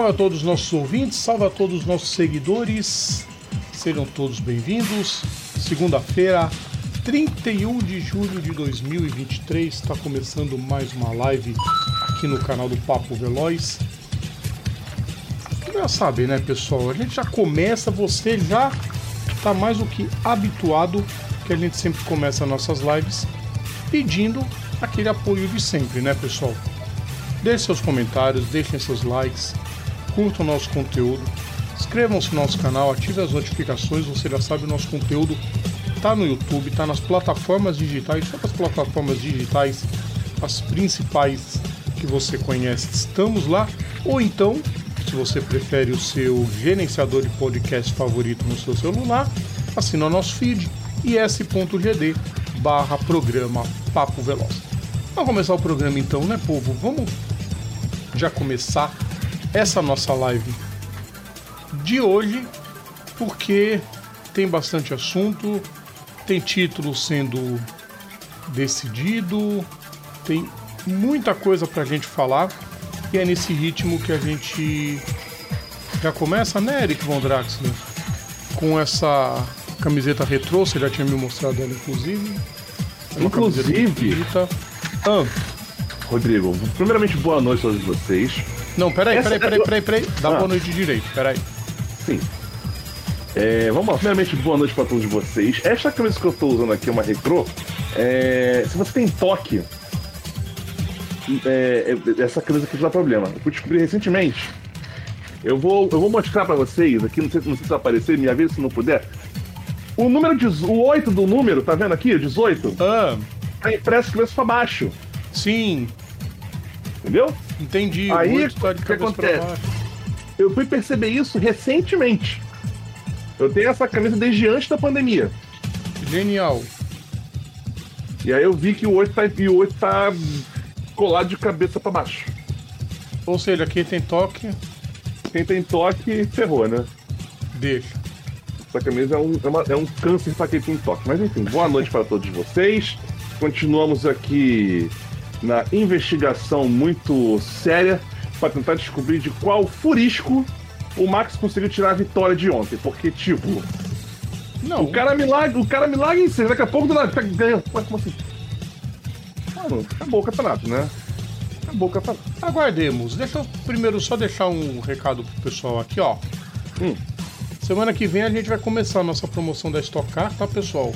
Salve a todos os nossos ouvintes, salve a todos os nossos seguidores. Sejam todos bem-vindos. Segunda-feira, 31 de julho de 2023, está começando mais uma live aqui no canal do Papo Veloz. Já sabe, né, pessoal? A gente já começa, você já está mais do que habituado que a gente sempre começa nossas lives pedindo aquele apoio de sempre, né, pessoal? Deixe seus comentários, deixem seus likes, curtam o nosso conteúdo, inscrevam-se no nosso canal, ative as notificações, você já sabe o nosso conteúdo tá no YouTube, tá nas plataformas digitais, só as plataformas digitais, as principais que você conhece, estamos lá, ou então, se você prefere o seu gerenciador de podcast favorito no seu celular, assina o nosso feed is.gd barra programa Papo Veloz. Vamos começar o programa então, né, povo? Vamos já começar essa nossa live de hoje, porque tem bastante assunto, tem título sendo decidido, tem muita coisa pra gente falar e é nesse ritmo que a gente já começa, né, Eric Von Draxler? Com essa camiseta retrô, você já tinha me mostrado ela, inclusive. É inclusive, ah. Rodrigo, primeiramente, boa noite a todos vocês. Não, peraí, peraí, peraí, peraí, peraí. Dá ah. boa noite direito, peraí. Sim. É, vamos lá, primeiramente, boa noite para todos vocês. Esta camisa que eu estou usando aqui é uma retrô. É, se você tem toque, é, é essa camisa aqui dá problema. Eu descobri recentemente. Eu vou, eu vou mostrar para vocês aqui, não sei, não sei se vai aparecer, me avisa se não puder. O número de, o 8 do número, tá vendo aqui? 18? Ah. Tá impresso cabeça para baixo. Sim. Entendeu? Entendi. Aí, o que acontece? Eu fui perceber isso recentemente. Eu tenho essa camisa desde antes da pandemia. Genial. E aí eu vi que o 8 tá, o 8 tá colado de cabeça para baixo. Ou seja, quem tem toque. Quem tem toque, ferrou, né? Deixa. Essa camisa é um, é, uma, é um câncer para quem tem toque. Mas enfim, boa noite para todos vocês. Continuamos aqui na investigação muito séria para tentar descobrir de qual furisco o Max conseguiu tirar a vitória de ontem. Porque, tipo. Não. O cara milagre, o cara milagre em si. Daqui a pouco do nada ganha. Mas como assim? Mano, acabou o campeonato, né? Acabou o campeonato. Aguardemos. Deixa eu primeiro só deixar um recado pro pessoal aqui, ó. Hum. Semana que vem a gente vai começar a nossa promoção da Stock Car, tá, pessoal?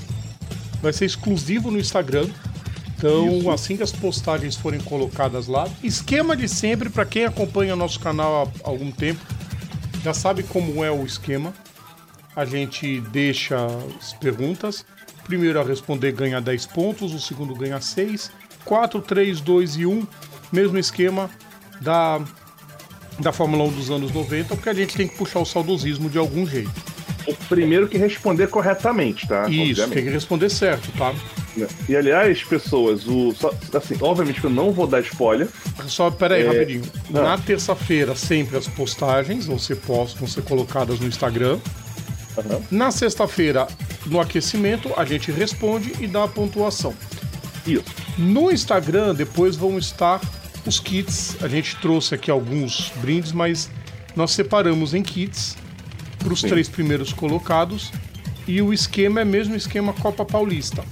Vai ser exclusivo no Instagram. Então, Isso. assim que as postagens forem colocadas lá, esquema de sempre, para quem acompanha nosso canal há algum tempo, já sabe como é o esquema. A gente deixa as perguntas. O primeiro a responder ganha 10 pontos, o segundo ganha 6. 4, 3, 2 e 1, mesmo esquema da, da Fórmula 1 dos anos 90, porque a gente tem que puxar o saudosismo de algum jeito. O primeiro que responder corretamente, tá? Isso, Obviamente. tem que responder certo, tá? E aliás, pessoas, o, assim, obviamente que eu não vou dar spoiler. Só, peraí, é... rapidinho. Ah. Na terça-feira, sempre as postagens vão ser postas, vão ser colocadas no Instagram. Uhum. Na sexta-feira, no aquecimento, a gente responde e dá a pontuação. Isso. No Instagram, depois vão estar os kits. A gente trouxe aqui alguns brindes, mas nós separamos em kits para os três primeiros colocados. E o esquema é mesmo esquema Copa Paulista.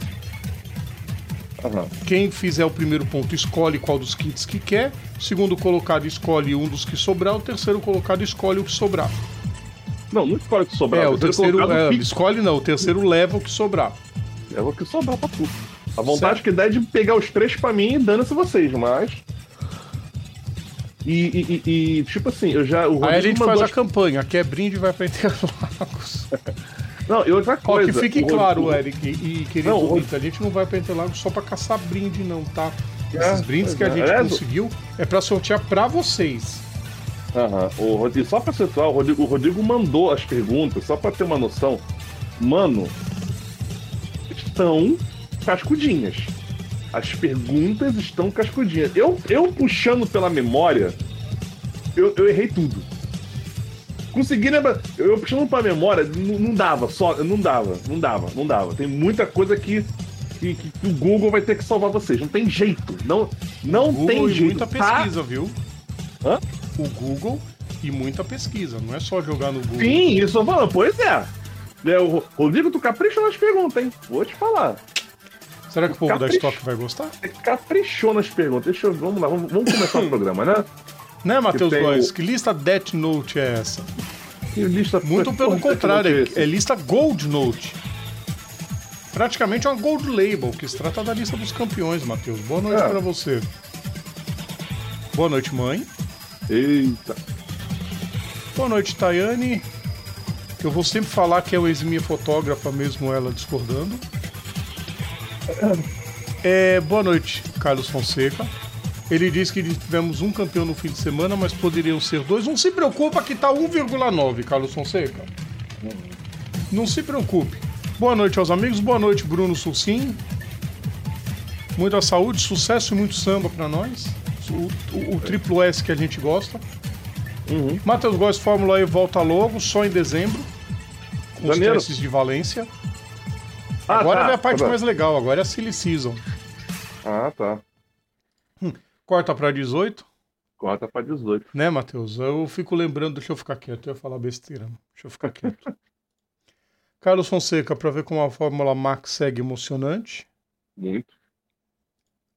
Uhum. Quem fizer o primeiro ponto escolhe qual dos kits que quer. O segundo colocado escolhe um dos que sobrar. O terceiro colocado escolhe o que sobrar. Não, não escolhe o que sobrar. É, o terceiro, terceiro é, escolhe não. O terceiro leva o que sobrar. Leva o que sobrar pra tudo. A vontade certo. que dá é de pegar os três pra mim e dando-se vocês, mas. E, e, e, tipo assim, eu já. O Aí a gente faz a campanha, quer brinde vai pra Interlagos. Não, e outra coisa. Ó, que fique claro, o... Eric e querido não, ouvinte, a gente não vai pra Interlagos só pra caçar brinde, não, tá? Esses é, brindes que a é. gente é, conseguiu é pra sortear pra vocês. Aham. O Rodrigo, só pra situar, o Rodrigo, o Rodrigo mandou as perguntas, só pra ter uma noção. Mano, estão cascudinhas. As perguntas estão cascudinhas. Eu, eu puxando pela memória, eu, eu errei tudo. Consegui lembrar. Eu, eu puxando pra memória, não, não, dava, só. Não dava, não dava, não dava. Tem muita coisa que, que, que o Google vai ter que salvar vocês. Não tem jeito. Não, não tem jeito. muita pesquisa, tá? viu? Hã? O Google e muita pesquisa. Não é só jogar no Google. Sim, isso eu falo, pois é. é o Rodrigo, tu capricha nas perguntas, hein? Vou te falar. Será que o povo da. Stock vai gostar? Caprichou nas perguntas. Deixa eu. Vamos lá, vamos, vamos começar o programa, né? Né, Matheus Góes? o- Que lista Death Note é essa? Que lista Muito pelo porra, contrário, é, é lista Gold Note. Praticamente uma Gold Label, que se trata da lista dos campeões, Matheus. Boa noite É. pra você. Boa noite, mãe. Eita. Boa noite, Tayane. Eu vou sempre falar que é o eximia fotógrafa, mesmo ela discordando. É, boa noite, Carlos Fonseca. Ele diz que tivemos um campeão no fim de semana, mas poderiam ser dois. Não se preocupa que tá 1,9, Carlos Fonseca. Não se preocupe. Boa noite aos amigos, boa noite, Bruno Sulcim. Muita saúde, sucesso e muito samba pra nós. O, o- o triplo S que a gente gosta. Uhum. Matheus Góes Fórmula E volta logo, só em dezembro. Com os Janeiro. testes de Valência. Ah, agora tá, vem a parte tá. mais legal, agora é a Silly Season. Ah, tá. Corta pra 18, Corta pra 18. né, Matheus? Eu fico lembrando, deixa eu ficar quieto, eu ia falar besteira. Deixa eu ficar quieto. Carlos Fonseca, pra ver como a Fórmula Max segue emocionante. Muito.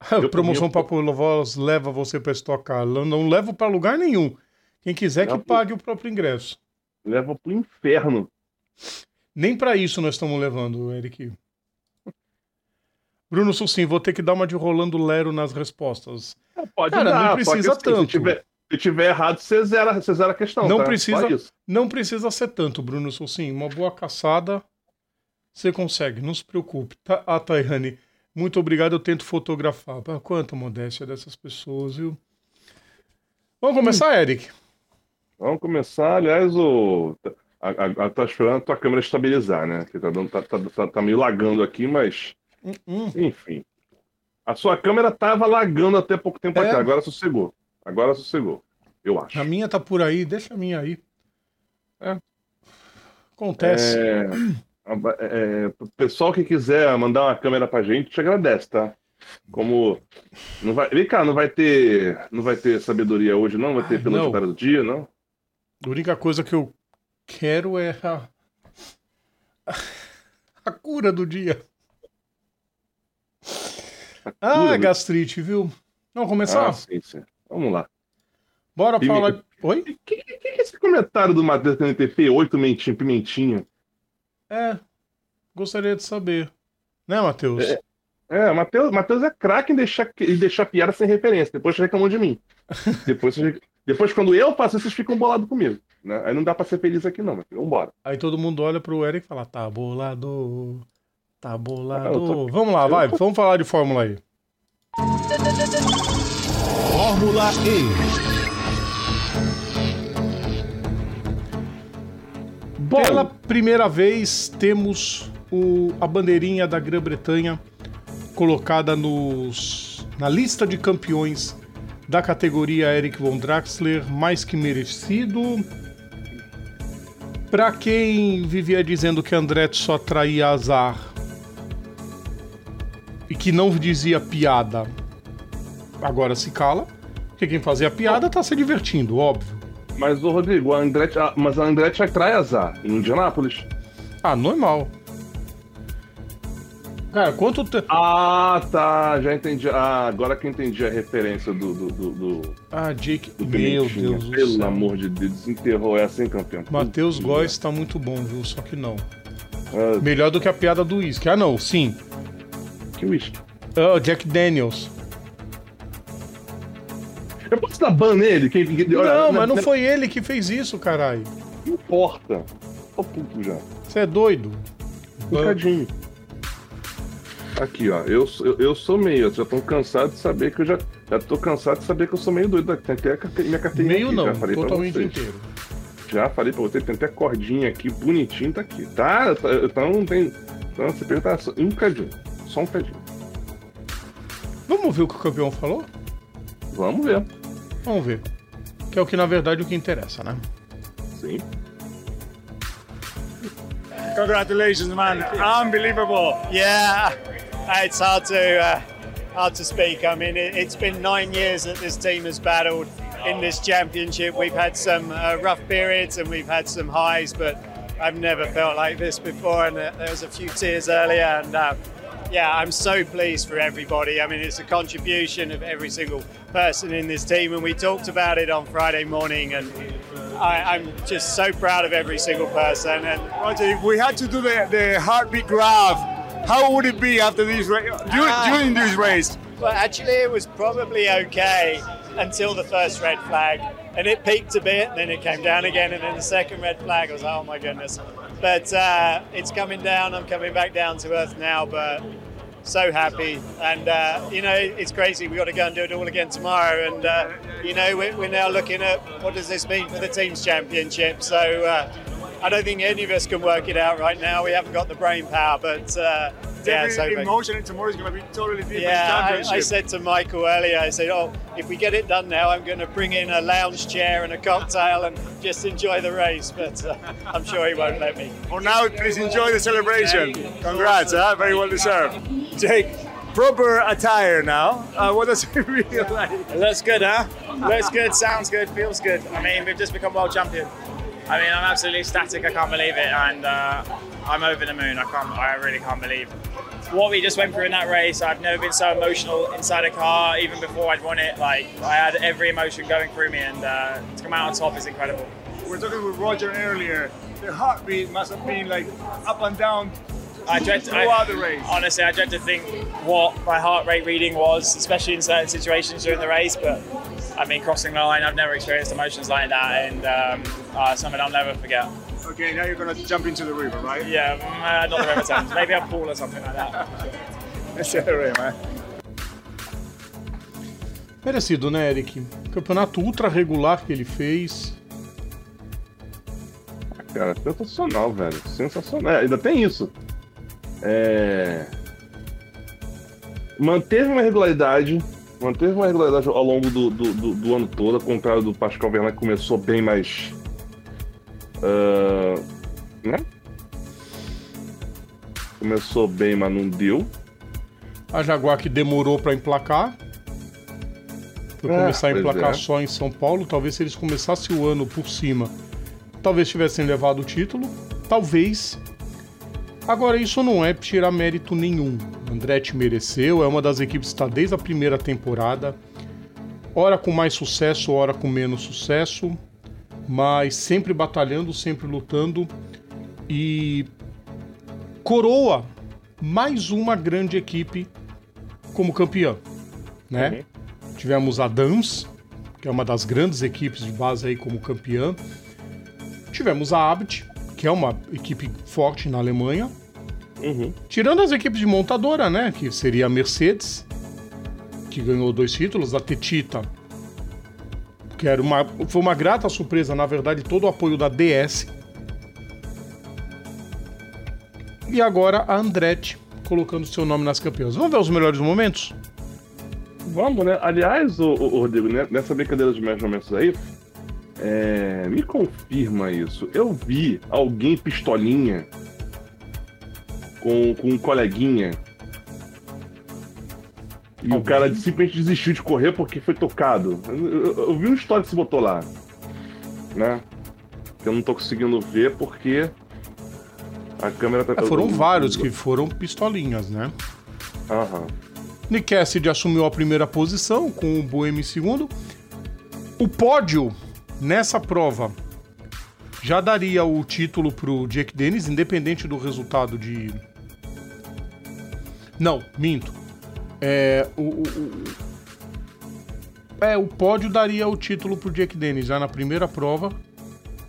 A promoção Papo Voz leva você pra estocar. Não levo pra lugar nenhum. Quem quiser que pague o próprio ingresso. Leva pro inferno. Nem pra isso nós estamos levando, Eric. Bruno Sucim, vou ter que dar uma de Rolando Lero nas respostas. É, Pode Cara, dar, não precisa que, assim, tanto. Se tiver, se tiver errado, você zera, você zera a questão. Não tá? precisa-. Não precisa ser tanto, Bruno Sucim. Uma boa caçada, você consegue, não se preocupe. Tá, ah, Tayane, muito obrigado, eu tento fotografar. Ah, Quanta modéstia dessas pessoas, viu? Vamos começar, Eric? Vamos começar, aliás, o. A, a, a- tá esperando a tua câmera estabilizar, né? Que tá, dando, tá, tá, tá, tá meio lagando aqui, mas. Hum, hum. Enfim. A sua câmera tava lagando até pouco tempo É. atrás. Agora sossegou. Agora sossegou. Eu acho. A minha tá por aí, deixa a minha aí. É. Acontece. É, é, o pessoal que quiser mandar uma câmera pra gente, te agradece, tá? Como. Não vai, vem cá, não vai ter. Não vai ter sabedoria hoje, não? Vai ter Ai, pelo não. do dia, não? A única coisa que eu quero é a. A cura do dia. Ah, do- gastrite, viu? Vamos começar? Ah, sim, sim. Vamos lá. Bora Pime- falar. Oi? O que, que, que é esse comentário do Matheus TNTP? Oito pimentinha, pimentinha. É. Gostaria de saber. Né, Matheus? É. É, Matheus, Matheus é craque em deixar, em deixar piada sem referência. Depois reclamam de mim. Depois, depois, quando eu faço, vocês ficam bolados comigo. Né? Aí não dá pra ser feliz aqui, não. Mas vambora. Aí todo mundo olha pro Eric e fala: tá bolado. Tá bolado. Ah, tô- Vamos lá, vai. tô- Vamos falar de Fórmula aí. Fórmula E. Bom, Pela primeira vez temos o- a bandeirinha da Grã-Bretanha colocada nos, na lista de campeões da categoria Eric Von Draxler, mais que merecido. Pra quem vivia dizendo que Andretti só traía azar e que não dizia piada, agora se cala. Porque quem fazia piada tá se divertindo, óbvio. mas o Rodrigo, a Andretti, a- mas a Andretti atrai azar em Indianápolis. Ah, normal. Cara, quanto tempo. Ah, tá. Já entendi. Ah, agora que eu entendi a referência do, do, do, do, Ah, Jake. do Meu. Deus do Pelo céu. amor de Deus, desenterrou essa, hein, campeão? Matheus Góes tá muito bom, viu? Só que não. Ah, Melhor do que a piada do uísque. Ah, não, sim. Que uísque. Ah, Jack Daniels. Eu posso dar ban nele? Quem, quem- olha, Não, mas não não foi ele que fez isso, caralho. importa. Tô puto já. Você é doido. Um bocadinho. Aqui, ó. Eu, sou- eu, eu sou meio. Eu já tô cansado de saber que eu já. Já tô cansado de saber que eu sou meio doido. Tem até a minha carteirinha Meio aqui, não, já falei pra totalmente inteiro. Já falei pra você, tem até cordinha aqui, bonitinho, tá aqui. Tá? Tá- Então não tem. Então você pergunta um cadinho. Só um cadinho. Vamos ver o que o campeão falou? Vamos ver. Vamos ver. Que é o que, na verdade, o que interessa, né? Sim. Congratulations, man! Unbelievable. Yeah, it's hard to uh, hard to speak. I mean, it, it's been nine years that this team has battled. in this championship. We've had some uh, rough periods and we've had some highs, but I've never felt like this before. And uh, there was a few tears earlier, and uh, yeah, I'm so pleased for everybody. I mean, it's a contribution of every single person in this team, and we talked about it on Friday morning, and I, am just so proud of every single person. And Roger, if we had to do the, the heartbeat graph, how would it be after this race, during, uh, during this race? Well, actually, it was probably okay until the first red flag, and it peaked a bit, and then it came down again, and then the second red flag I was, oh my goodness. But uh, it's coming down. I'm coming back down to earth now, but so happy. And, uh, you know, it's crazy. We've got to go and do it all again tomorrow. And, uh, you know, we're, we're, now looking at what does this mean for the team's championship. So uh, I don't think any of us can work it out right now. We haven't got the brain power, but uh, yeah, so emotion tomorrow is going to be totally different. Yeah, I, I, said to Michael earlier, I said, oh, if we get it done now, I'm going to bring in a lounge chair and a cocktail and just enjoy the race. But uh, I'm sure he won't let me. For now, please enjoy the celebration. Congrats, huh? very well deserved. Jake, proper attire now. Uh, what does it feel like? It looks good, huh? looks good, sounds good, feels good. I mean, we've just become world champion. I mean, I'm absolutely ecstatic. I can't believe it, and uh, I'm over the moon. I can't. I really can't believe what we just went through in that race. I've never been so emotional inside a car, even before I'd won it. Like I had every emotion going through me, and uh, to come out on top is incredible. We are talking with Roger earlier. The heartbeat must have been like up and down I dread to, I, the race. Honestly, I dread to think what my heart rate reading was, especially in certain situations during the race. But I mean, crossing the line, I've never experienced emotions like that, and um, uh, something I'll never forget. Okay, now you're going to jump into the river, right? Yeah, uh, not the river Thames. Maybe a pool or something like that. Let's the man. Merecido, né, Eric? Campeonato ultra regular que ele fez. Cara, sensacional, velho. Sensacional. É, ainda tem isso. É... Manteve uma regularidade manteve uma regularidade ao longo do, do, do, do ano todo, ao contrário do Pascal Verlaine que começou bem mais. Uh, né? Começou bem, mas não deu. A Jaguar que demorou para emplacar. Foi é, começar a emplacar é. só em São Paulo. Talvez se eles começassem o ano por cima, talvez tivessem levado o título. Talvez Agora, isso não é tirar mérito nenhum. Andretti mereceu, é uma das equipes que está desde a primeira temporada, ora com mais sucesso, ora com menos sucesso, mas sempre batalhando, sempre lutando e coroa mais uma grande equipe como campeã, né? Uhum. Tivemos a Dams, que é uma das grandes equipes de base aí como campeã. Tivemos a Abt, que é uma equipe forte na Alemanha. Uhum. Tirando as equipes de montadora, né? Que seria a Mercedes, que ganhou dois títulos, a Tetita, que era uma, foi uma grata surpresa, na verdade, todo o apoio da DS. E agora a Andretti colocando seu nome nas campeãs. Vamos ver os melhores momentos? Vamos, né? Aliás, o, o Rodrigo, né? nessa brincadeira de melhores momentos aí, é, me confirma isso. Eu vi alguém pistolinha com, com um coleguinha. E o cara simplesmente desistiu de correr porque foi tocado. Eu, eu, eu vi uma história que se botou lá. Né? Eu não tô conseguindo ver porque a câmera tá. É, foram vários que foram pistolinhas, né? Aham. Nick Cassidy assumiu a primeira posição com o Boemi em segundo. O pódio nessa prova já daria o título pro Jake Dennis, independente do resultado de. Não, minto. É, o, o, o, é, o pódio daria o título pro Jake Dennis já na primeira prova,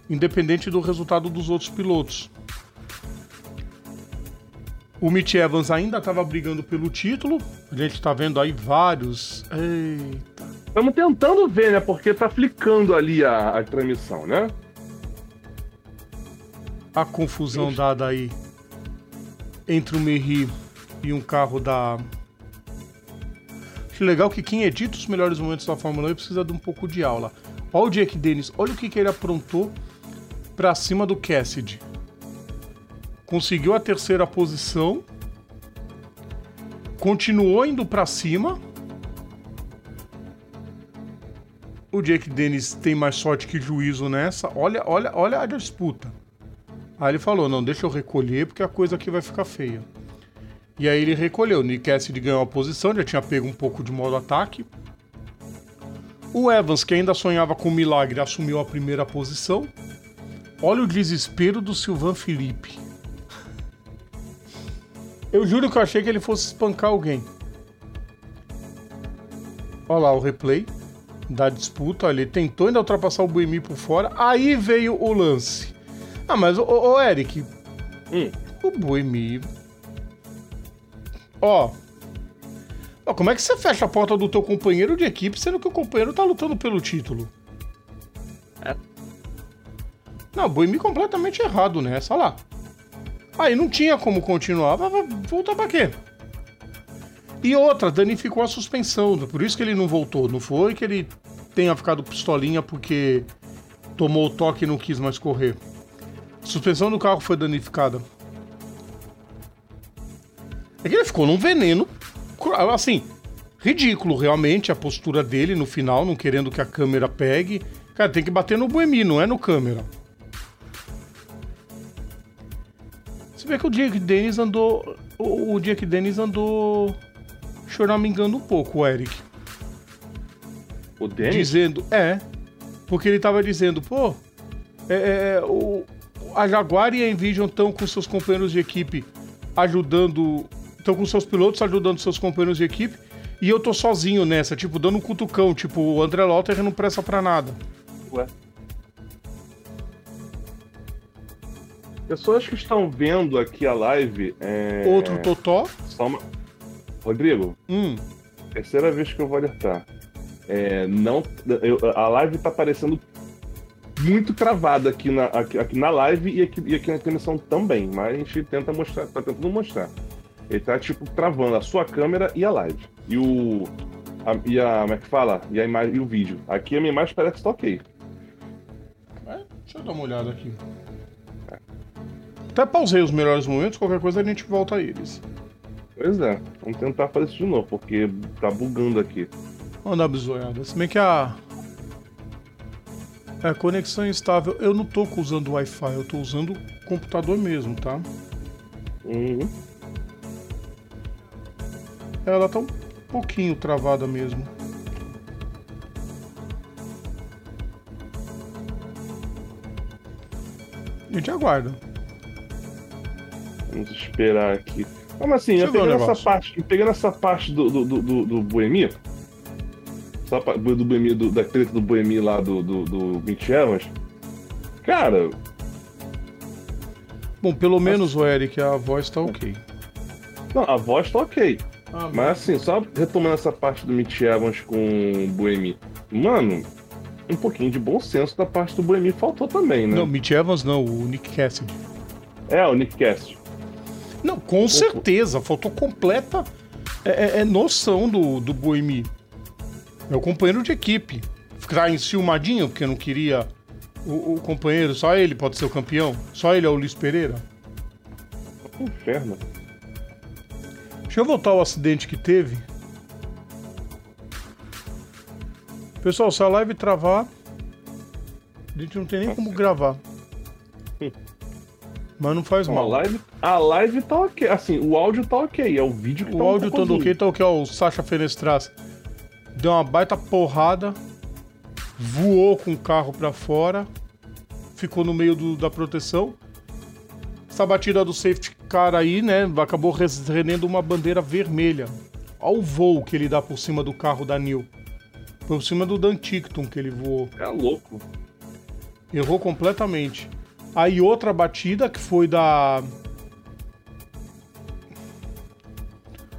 independente do resultado dos outros pilotos. O Mitch Evans ainda estava brigando pelo título. A gente está vendo aí vários. Eita. Estamos tentando ver, né? Porque tá flicando ali a, a transmissão, né? A confusão Ixi. dada aí entre o Merri e um carro da. Acho legal que quem edita os melhores momentos da Fórmula 1 precisa de um pouco de aula. Olha o Jake Dennis, olha o que, que ele aprontou pra cima do Cassidy conseguiu a terceira posição, continuou indo para cima. O Jake Dennis tem mais sorte que juízo nessa. Olha, olha, olha a disputa. Aí ele falou: não, deixa eu recolher porque a coisa aqui vai ficar feia. E aí ele recolheu. O Nick Cassidy ganhou a posição, já tinha pego um pouco de modo ataque. O Evans, que ainda sonhava com o milagre, assumiu a primeira posição. Olha o desespero do Silvan Felipe. Eu juro que eu achei que ele fosse espancar alguém. Olha lá o replay da disputa. Ele tentou ainda ultrapassar o Buemi por fora. Aí veio o lance. Ah, mas, ô, ô Eric. Hum. O Buemi. Ó. Ó, Como é que você fecha a porta do teu companheiro de equipe sendo que o companheiro tá lutando pelo título? É. Não, Buemi completamente errado nessa, olha lá. Aí não tinha como continuar, vai voltar pra quê? E outra, danificou a suspensão, por isso que ele não voltou. Não foi que ele tenha ficado pistolinha porque tomou o toque e não quis mais correr. A suspensão do carro foi danificada. É que ele ficou num veneno, assim, ridículo realmente a postura dele no final, não querendo que a câmera pegue. Cara, tem que bater no Buemi, não é no câmera. Você vê que o Jake Dennis andou. O, o Jake Dennis andou choramingando um pouco, o Eric. O Dennis? Dizendo, é. Porque ele tava dizendo, pô, é, é, o, a Jaguar e a Envision estão com seus companheiros de equipe ajudando. Estão com seus pilotos ajudando seus companheiros de equipe. E eu tô sozinho nessa, tipo, dando um cutucão. Tipo, o André Lauter não presta pra nada. Ué. Pessoas que estão vendo aqui a live. É... Outro Totó. Uma... Rodrigo, Hum. terceira vez que eu vou alertar. É, não, eu- a live tá parecendo muito travada aqui na, aqui, aqui na live e aqui, e aqui na transmissão também, mas a gente tenta mostrar, tá tentando mostrar. Ele tá tipo travando a sua câmera e a live. E o. a- e a. Como é que fala? E a imagem e o vídeo. Aqui a minha imagem parece que tá ok. É, deixa eu dar uma olhada aqui. Até pausei os melhores momentos, qualquer coisa a gente volta a eles. Pois é, vamos tentar fazer isso de novo, porque tá bugando aqui. Vamos dar uma bisoiada. Se bem que a. É, conexão instável. Eu não tô usando Wi-Fi, eu tô usando o computador mesmo, tá? Uhum. Ela tá um pouquinho travada mesmo. A gente aguarda. Vamos esperar aqui. Mas assim, eu um pegando essa parte, pegando essa parte do, do, do, do, do Boemi, essa pa- do Boemi, do, da treta do Boemi lá do, do, do Mitch Evans, cara, Bom, pelo menos, o Eric, a voz tá ok. não, a voz tá ok. Ah, Mas assim, só retomando essa parte do Mitch Evans com o Boemi, mano, um pouquinho de bom senso da parte do Boemi faltou também, né? Não, Mitch Evans não, o Nick Cassidy. É, o Nick Cast. Não, com certeza, faltou completa é, é- é noção do, do Boemi. É o companheiro de equipe. Ficar enciumadinho porque não queria o, o companheiro, só ele pode ser o campeão? Só ele é o Luiz Pereira? Inferno. Deixa eu voltar ao acidente que teve. Pessoal, se a live travar, a gente não tem nem como gravar. Mas não faz Bom, a mal. live, a live tá ok. Assim, o áudio tá ok. É o vídeo que tá O um áudio pouco todo ruim. ok, tá ok. Ó, o Sacha Fenestras deu uma baita porrada, voou com o carro pra fora, ficou no meio do- da proteção. Essa batida do safety car aí, né, acabou rendendo uma bandeira vermelha. Olha o voo que ele dá por cima do carro da Neil. Por cima do Dan Tickton que ele voou. É louco. Errou completamente. Aí outra batida que foi da.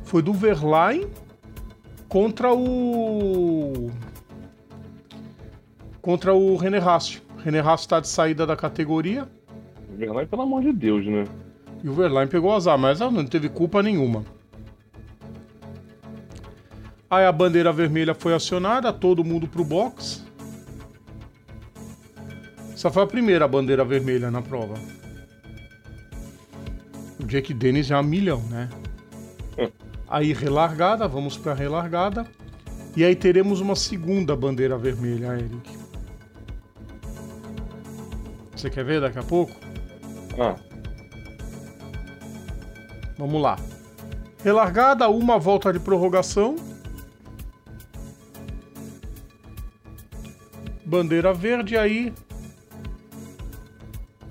Foi do Verlaine contra o. Contra o René Rast. René Rast tá de saída da categoria Verlaine, pelo amor de Deus, né? e o Verlaine pegou azar, mas ela não teve culpa nenhuma. Aí a bandeira vermelha foi acionada, todo mundo pro box. Essa foi a primeira bandeira vermelha na prova. O Jake Dennis é um milhão, né? Hum. Aí relargada, vamos pra relargada. E aí teremos uma segunda bandeira vermelha, Eric. Você quer ver daqui a pouco? Ah, Vamos lá. Relargada, uma volta de prorrogação. Bandeira verde aí.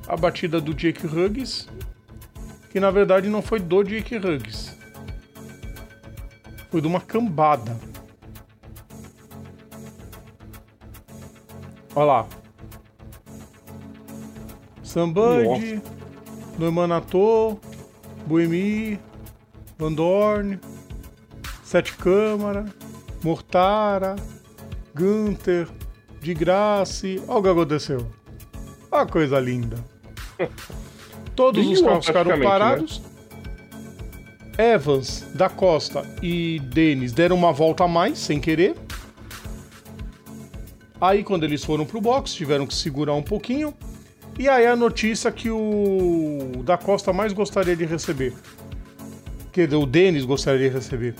A batida do Jake Hughes. Que na verdade não foi do Jake Hughes. Foi de uma cambada. Olha lá. Samband, Neumanator, Boemi, Van Dorn, Sete Câmara, Mortara, Gunther, De Grace. Olha o que aconteceu. Olha a coisa linda. Todos os carros ficaram né? parados. Evans, Da Costa e Denis deram uma volta a mais, sem querer. Aí, quando eles foram pro box, tiveram que segurar um pouquinho. E aí, a notícia que o Da Costa mais gostaria de receber. Que o Denis gostaria de receber.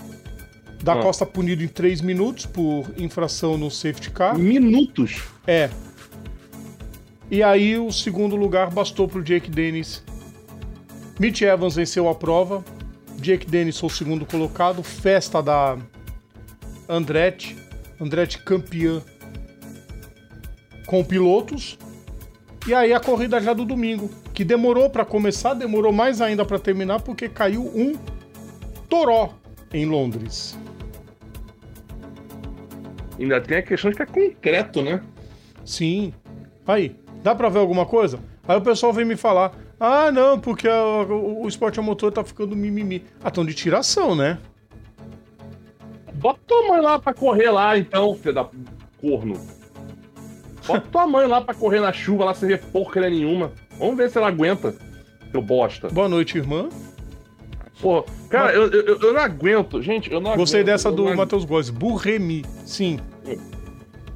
Da Ah. Costa punido em 3 minutos por infração no safety car. minutos. É. E aí o segundo lugar bastou pro Jake Dennis. Mitch Evans venceu a prova. Jake Dennis foi o segundo colocado. Festa da Andretti. Andretti campeã com pilotos. E aí a corrida já do domingo, que demorou para começar, demorou mais ainda para terminar porque caiu um toró em Londres. Ainda tem a questão de que é concreto, né? Sim. Aí, dá pra ver alguma coisa? Aí o pessoal vem me falar: ah, não, porque a- o, o esporte a motor tá ficando mimimi. Ah, tão de tiração, né? Bota tua mãe lá pra correr lá, então, filho da corno. Bota tua mãe lá pra correr na chuva, lá sem ver porcaria nenhuma. Vamos ver se ela aguenta. Seu bosta. Boa noite, irmã. Porra, cara, eu, eu, eu não aguento. Gente, eu não Gostei aguento. dessa eu do não Matheus Góes. Burremi. Sim.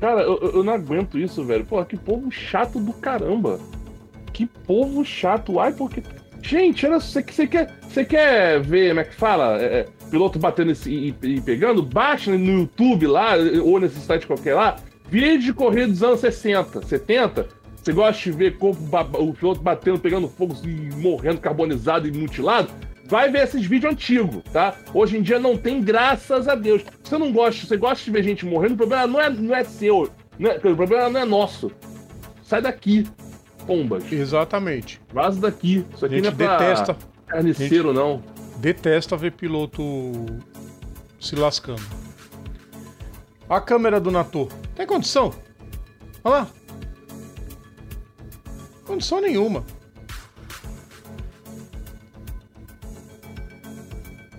Cara, eu, eu não aguento isso, velho. Pô, que povo chato do caramba. Que povo chato. Ai, porque. Gente, olha, você, você, quer, você quer ver, como é que fala? É, é, piloto batendo esse- e, e pegando? Baixa no YouTube lá, ou nesse site qualquer lá, vídeo de corrida dos anos 60, 70. Você gosta de ver corpo, o piloto batendo, pegando fogo e morrendo carbonizado e mutilado? Vai ver esses vídeos antigos, tá? Hoje em dia não tem, graças a Deus. Você não gosta, você gosta de ver gente morrendo, o problema não é, não é seu. não é- o problema não é nosso. Sai daqui, pombas. Exatamente. Vaza daqui. Isso A aqui gente não é pra detesta, carniceiro, não. detesta ver piloto se lascando. A câmera do Nator. Tem condição? Olha lá. Condição nenhuma.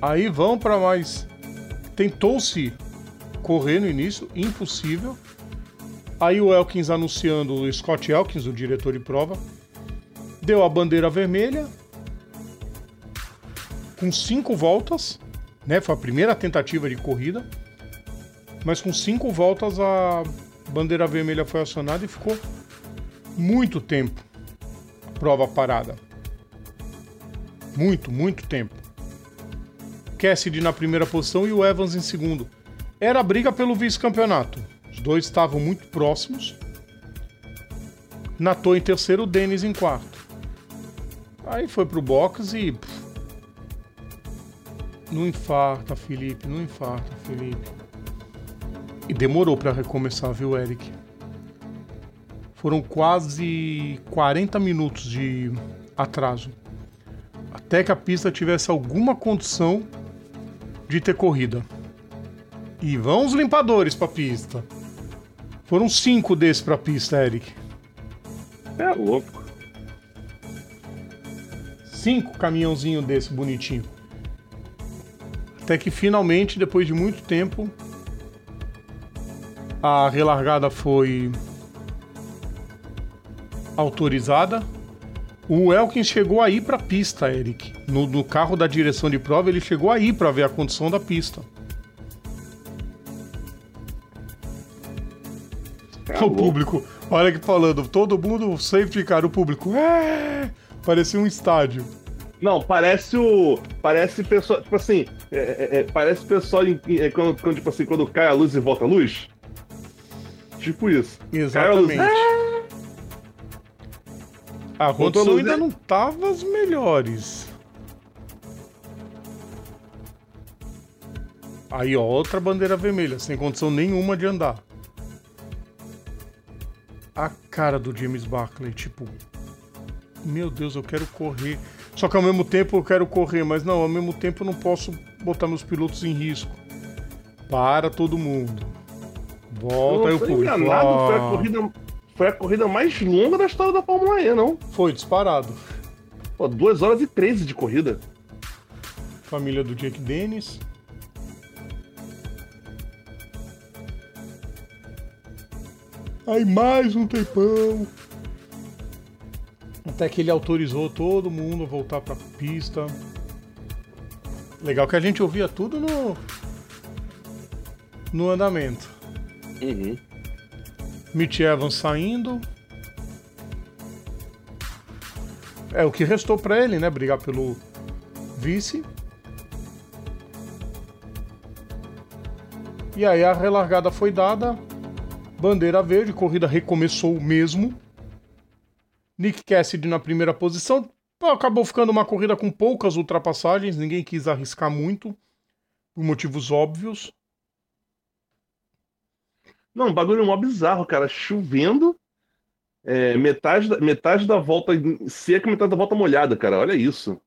Aí vão para mais. Tentou-se correr no início, impossível. Aí o Elkins anunciando, o Scott Elkins, o diretor de prova, deu a bandeira vermelha com cinco voltas, né? Foi a primeira tentativa de corrida, mas com cinco voltas a bandeira vermelha foi acionada e ficou muito tempo a prova parada. Muito, muito tempo. Cassidy na primeira posição e o Evans em segundo. Era a briga pelo vice-campeonato. Os dois estavam muito próximos. Nato em terceiro, Denis em quarto. Aí foi pro box e. não infarta, Felipe, não infarta, Felipe. E demorou pra recomeçar, viu, Eric? Foram quase 40 minutos de atraso. Até que a pista tivesse alguma condição de ter corrida. E vão os limpadores pra pista. Foram cinco desses pra pista, Eric. É louco. Cinco caminhãozinho desse bonitinho. Até que finalmente, depois de muito tempo, a relargada foi autorizada. O Elkins chegou a ir para a pista, Eric. No, no carro da direção de prova, ele chegou a ir para ver a condição da pista. É o público, olha que falando, todo mundo safety car, o público, é, parecia um estádio. Não, parece o. Parece pessoal. Tipo assim. É, é, é, parece pessoal em, quando, quando, tipo assim, quando cai a luz e volta a luz. Tipo isso. Exatamente. A luz, ainda né? não tava as melhores. Aí, ó, outra bandeira vermelha, sem condição nenhuma de andar. A cara do James Barkley, tipo, meu Deus, eu quero correr. Só que ao mesmo tempo eu quero correr, mas não, ao mesmo tempo eu não posso botar meus pilotos em risco. Para todo mundo. Volta aí o público. enganado, foi a corrida. Foi a corrida mais longa da história da Fórmula E, não? Foi disparado. Pô, 2 horas e 13 de corrida. Família do Jake Dennis. Aí mais um tempão. Até que ele autorizou todo mundo a voltar pra pista. Legal que a gente ouvia tudo no. no andamento. Uhum. Mitch Evans saindo. É o que restou pra ele, né? Brigar pelo vice. E aí a relargada foi dada. Bandeira verde, corrida recomeçou mesmo. Nick Cassidy na primeira posição. Acabou ficando uma corrida com poucas ultrapassagens, ninguém quis arriscar muito, por motivos óbvios. Não, um bagulho mó bizarro, cara. Chovendo. é, metade, da, metade da volta seca metade da volta molhada, cara. Olha isso.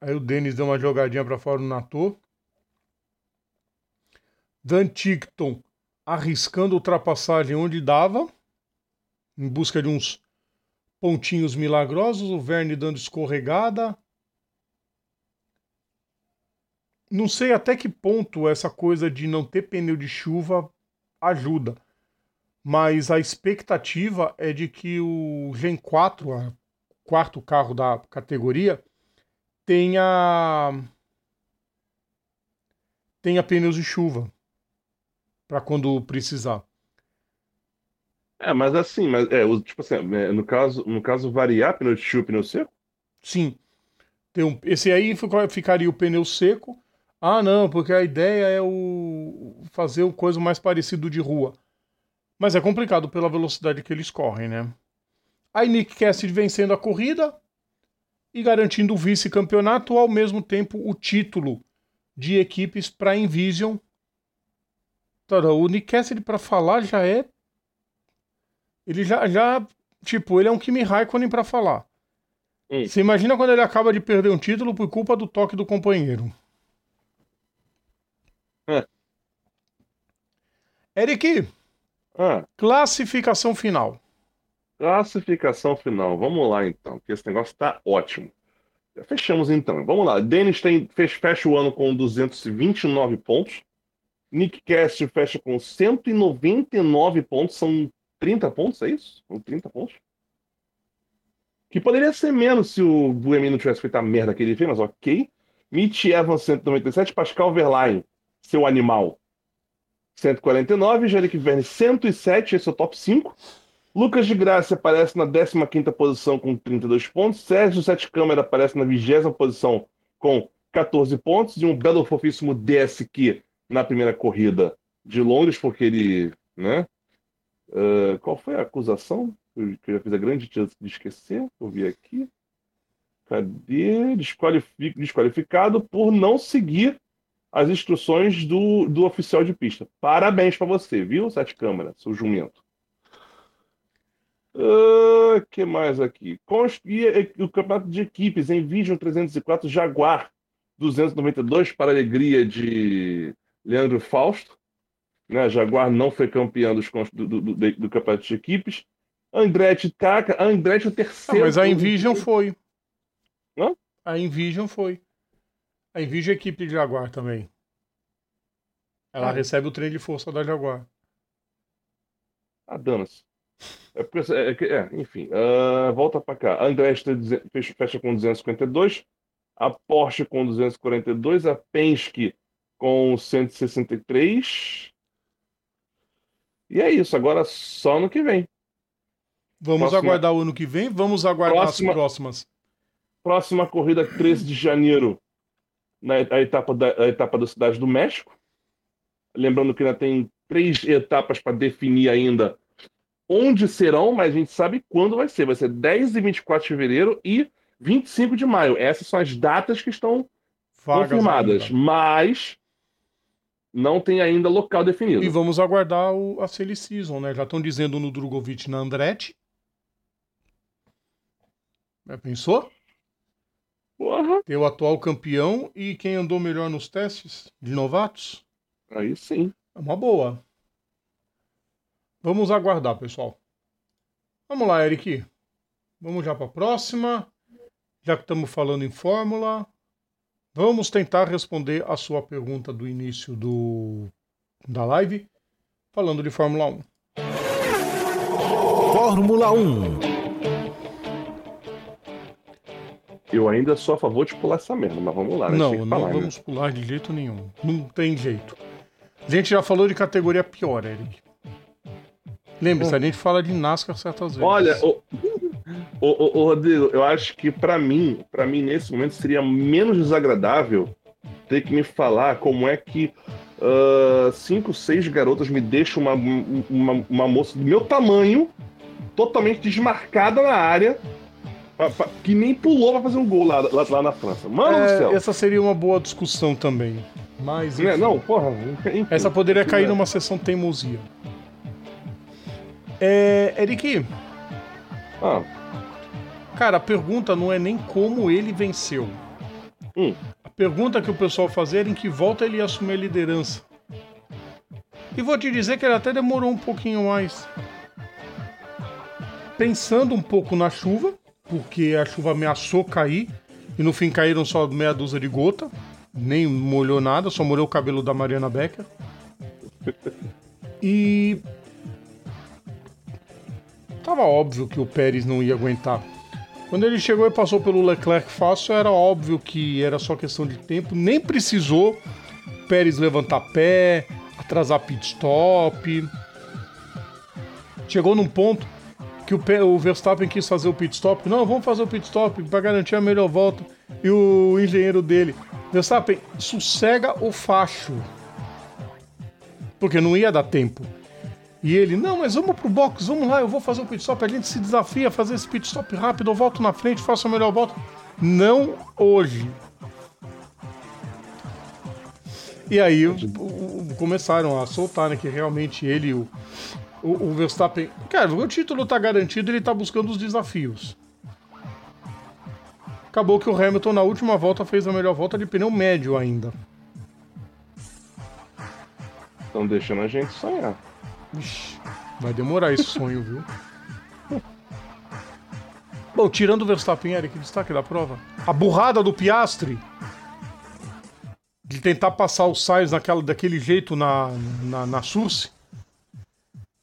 Aí o Denis deu uma jogadinha pra fora no Nator. Dan Tickton arriscando ultrapassagem onde dava, em busca de uns pontinhos milagrosos. O Verne dando escorregada. Não sei até que ponto essa coisa de não ter pneu de chuva ajuda. Mas a expectativa é de que o Gen 4, o quarto carro da categoria, tenha tenha pneus de chuva para quando precisar. É, mas assim, mas é, o- tipo assim, é, no caso, no caso variar pneu de chuva e pneu seco? Sim. Tem um- esse aí fica- ficaria o pneu seco. Ah, não, porque a ideia é o fazer o coisa mais parecido de rua. Mas é complicado pela velocidade que eles correm, né? Aí Nick Cassidy vencendo a corrida e garantindo o vice-campeonato, ao mesmo tempo o título de equipes para a Envision. Tá, O Nick Cassidy, para falar, já é. Ele já, já. Tipo, ele é um Kimi Raikkonen para falar. Você imagina quando ele acaba de perder um título por culpa do toque do companheiro. É. Eric, Ah, classificação final. classificação final. Vamos lá então, que esse negócio tá ótimo. Fechamos então. Vamos lá. Denis tem, fez, fecha o ano com 229 pontos. Nick Cast fecha com 199 pontos. São 30 pontos, é isso? São 30 pontos. Que poderia ser menos se o Buemi não tivesse feito a merda que ele fez, mas ok. Mitch Evans 197, Pascal Verlaine, seu animal, 149, Jerick Verne 107, esse é o top 5. Lucas de Graça aparece na 15ª posição com 32 pontos. Sérgio Sete Câmara aparece na 20ª posição com 14 pontos. E um belo fofíssimo DSQ na primeira corrida de Londres, porque ele, né? ah, qual foi a acusação? Eu- Que eu já fiz a grande chance de esquecer. Vou ver aqui. Cadê? Desqualifi- Desqualificado por não seguir as instruções do, do oficial de pista. Parabéns pra você, viu, Sete Câmara, seu jumento. O que mais aqui? Const- e, o campeonato de equipes em Vision 304 Jaguar 292 para a alegria de Leandro Fausto. Né? Jaguar não foi campeão dos, do, do, do, do campeonato de equipes. Andretti Taka, Andretti o Ah, terceiro. mas a Envision foi. Hã? A Envision foi. A Envision é equipe de Jaguar também. Ela Ah. recebe o trem de força da Jaguar. Ah, dana-se. É é é, enfim, ah, volta para cá. A duze- fecha, fecha com 252, a Porsche com 242, a Penske com 163. E é isso, agora só no que vem. Vamos Próxima- aguardar o ano que vem, vamos aguardar Próxima- as próximas Próxima corrida, 13 de janeiro, na etapa da, a etapa da Cidade do México. Lembrando que ainda tem três etapas para definir ainda onde serão, mas a gente sabe quando vai ser. Vai ser 10 e 24 de fevereiro e 25 de maio. Essas são as datas que estão Vagas confirmadas, ainda. mas não tem ainda local definido. E vamos aguardar o, a Silly Season, né? Já estão dizendo no Drogovic na Andretti. Já pensou? Porra, Ter o atual campeão e quem andou melhor nos testes de novatos? aí sim. É uma boa. Vamos aguardar, pessoal. Vamos lá, Eric. Vamos já para a próxima. Já que estamos falando em Fórmula, vamos tentar responder a sua pergunta do início do, da live, falando de Fórmula 1. Fórmula 1. Eu ainda sou a favor de pular essa merda, mas vamos lá, né? Não, não falar, né? vamos pular de jeito nenhum. Não tem jeito. A gente já falou de categoria pior, Eric. Lembre-se, a gente fala de NASCAR certas vezes. Olha, o, o, o- Rodrigo, eu acho que pra mim, para mim nesse momento seria menos desagradável ter que me falar como é que ah, cinco, seis garotas me deixam uma, uma, uma moça do meu tamanho totalmente desmarcada na área que nem pulou pra fazer um gol lá, lá, lá na França. Mano do É, céu. essa seria uma boa discussão também. Mas. Né? enfim. Não, porra. enfim. Essa poderia cair numa sessão teimosia. É, Eric, Ah, cara, a pergunta não é nem como ele venceu. Hum. A pergunta que o pessoal fazia era em que volta ele ia assumir a liderança. E vou te dizer que ele até demorou um pouquinho mais. Pensando um pouco na chuva, porque a chuva ameaçou cair, e no fim caíram só meia dúzia de gota, nem molhou nada, só molhou o cabelo da Mariana Becker. E Tava óbvio que o Pérez não ia aguentar. Quando ele chegou e passou pelo Leclerc fácil, era óbvio que era só questão de tempo. Nem precisou Pérez levantar pé, atrasar pit stop. Chegou num ponto que o, o Verstappen quis fazer o pit stop. Não, vamos fazer o pit stop para garantir a melhor volta. E o engenheiro dele, Verstappen, sossega o facho. Porque não ia dar tempo. E ele, não, mas vamos pro box, vamos lá, eu vou fazer o pit stop. A gente se desafia a fazer esse pit stop rápido, eu volto na frente, faço a melhor volta. Não hoje. E aí começaram a soltar, né, que realmente ele e o, o, o Verstappen. Cara, o título tá garantido, ele tá buscando os desafios. Acabou que o Hamilton na última volta fez a melhor volta de pneu médio ainda. estão deixando a gente sonhar. Ixi, vai demorar esse sonho, viu? Bom, tirando o Verstappen, Eric, destaque da prova. A burrada do Piastre de tentar passar o Sainz naquela, daquele jeito na, na, na.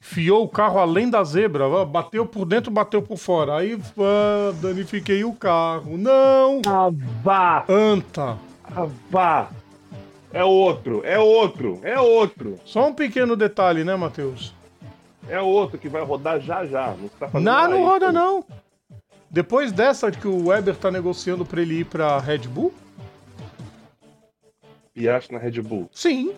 Fiou o carro além da zebra, bateu por dentro, bateu por fora. Aí ah, danifiquei o carro. Não! Ah, vá! Anta! Ah, vá! É outro, é outro, é outro. Só um pequeno detalhe, né, Matheus? É outro que vai rodar já já. Não, tá fazendo Não, não roda não. Depois dessa que o Weber tá negociando pra ele ir pra Red Bull? Piastri na Red Bull. Sim.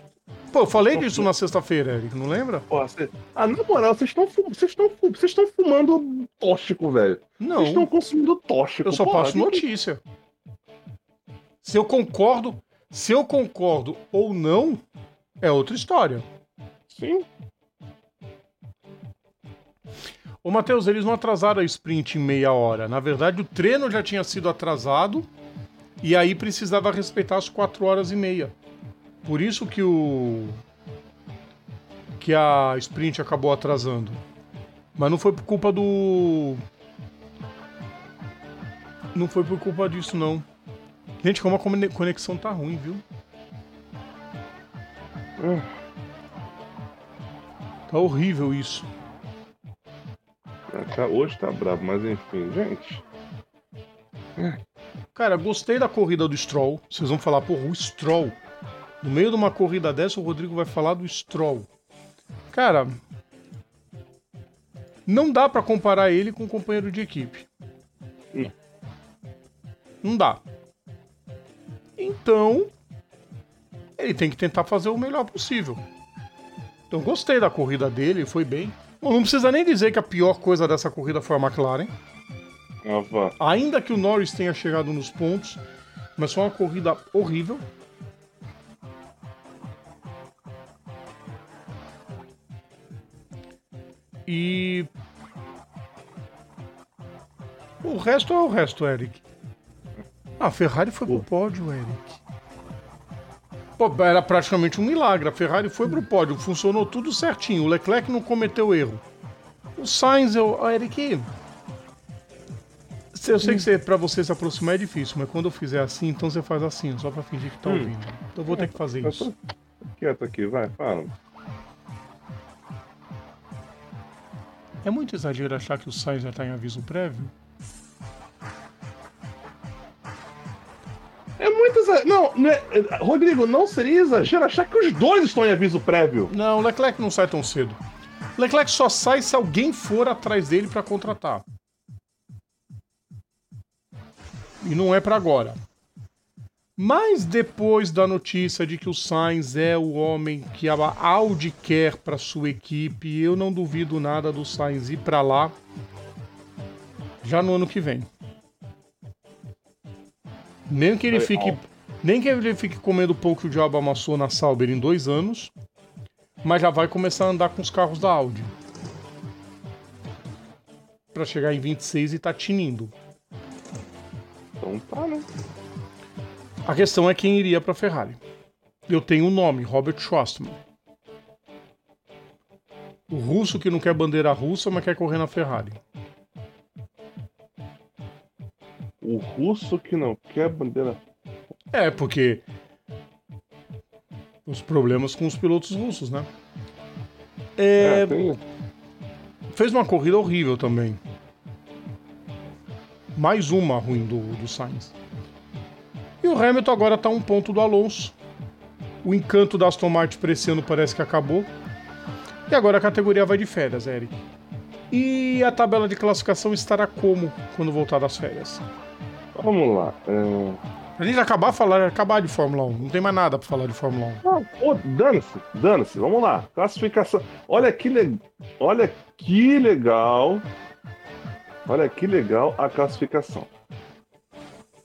Pô, eu falei disso na sexta-feira, Eric, não lembra? Cê... Ah, na moral, vocês estão fumando tóxico, velho. Vocês estão Não, consumindo tóxico. eu só Porra, passo notícia. Se eu concordo, se eu concordo ou não, é outra história. Sim. Ô, Matheus, eles não atrasaram a sprint em meia hora. Na verdade, o treino já tinha sido atrasado e aí precisava respeitar as quatro horas e meia. Por isso que o. que a sprint acabou atrasando. Mas não foi por culpa do. Não foi por culpa disso, não. Gente, como a conexão tá ruim, viu? Tá horrível isso. Hoje tá brabo, mas enfim, gente. Cara, gostei da corrida do Stroll. Vocês vão falar, porra, o Stroll. No meio de uma corrida dessa, o Rodrigo vai falar do Stroll. Cara, não dá pra comparar ele com um companheiro de equipe. Hum. Não dá. Então, ele tem que tentar fazer o melhor possível. Então, gostei da corrida dele, foi bem. Bom, não precisa nem dizer que a pior coisa dessa corrida foi a McLaren. Vá. Ainda que o Norris tenha chegado nos pontos, mas foi uma corrida horrível. E. O resto é o resto, Eric. Ah, a Ferrari foi pro pódio, Eric. Pô, era praticamente um milagre. A Ferrari foi pro pódio, funcionou tudo certinho. O Leclerc não cometeu erro. O Sainz, eu. Ah, Eric. Eu sei que você, pra você se aproximar é difícil, mas quando eu fizer assim, então você faz assim, só pra fingir que tá ouvindo. Então eu vou ter que fazer Eu isso. quieto aqui, vai, fala. É muito exagero achar que o Sainz já tá em aviso prévio? É muito exagero. Não, não é- Rodrigo, não seria exagero achar que os dois estão em aviso prévio. Não, o Leclerc não sai tão cedo. O Leclerc só sai se alguém for atrás dele pra contratar. E não é pra agora. Mas depois da notícia de que o Sainz é o homem que a Audi quer para sua equipe, eu não duvido nada do Sainz ir para lá já no ano que vem. Nem que ele fique, nem que ele fique comendo pouco que o diabo amassou na Sauber em dois anos, mas já vai começar a andar com os carros da Audi. Para chegar em 26 e tá tinindo. Então tá, né? A questão é quem iria para Ferrari. Eu tenho um nome, Robert Schwarzman. O russo que não quer bandeira russa, mas quer correr na Ferrari. O russo que não quer bandeira. É, porque os problemas com os pilotos russos, né? É, É, tem. fez uma corrida horrível também. Mais uma ruim do, do Sainz. E o Hamilton agora tá a um ponto do Alonso. O encanto da Aston Martin para esse ano parece que acabou. E agora a categoria vai de férias, Eric. E a tabela de classificação estará como quando voltar das férias? Vamos lá. É... A gente acabar falar, acabar de Fórmula 1. Não tem mais nada para falar de Fórmula 1. Ah, pô, dane-se, dane-se. Vamos lá. Classificação. Olha que, le... Olha que legal. Olha que legal a classificação.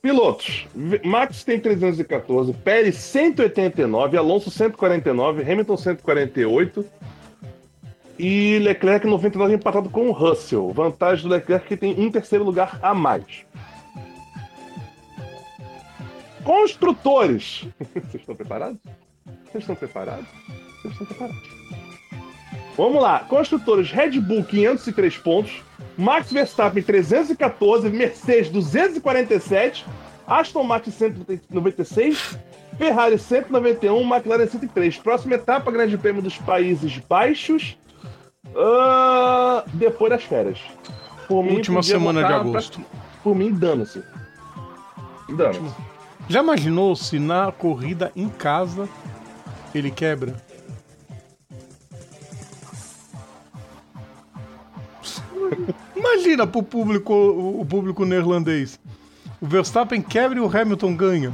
Pilotos. Max tem 314, Pérez 189, Alonso 149, Hamilton 148 e Leclerc 99 empatado com o Russell. Vantagem do Leclerc que tem um terceiro lugar a mais. Construtores. Vocês estão preparados? Vocês estão preparados? Vocês estão preparados? Vamos lá. Construtores Red Bull 503 pontos, Max Verstappen 314, Mercedes 247, Aston Martin 196, Ferrari 191, McLaren 103. Próxima etapa, Grande Prêmio dos Países Baixos. ah, depois das férias. Por mim, Última semana de botar pra- agosto. Por mim, dano-se. Dano-se. Já imaginou se na corrida em casa ele quebra? Imagina pro público, o público neerlandês. O Verstappen quebra e o Hamilton ganha.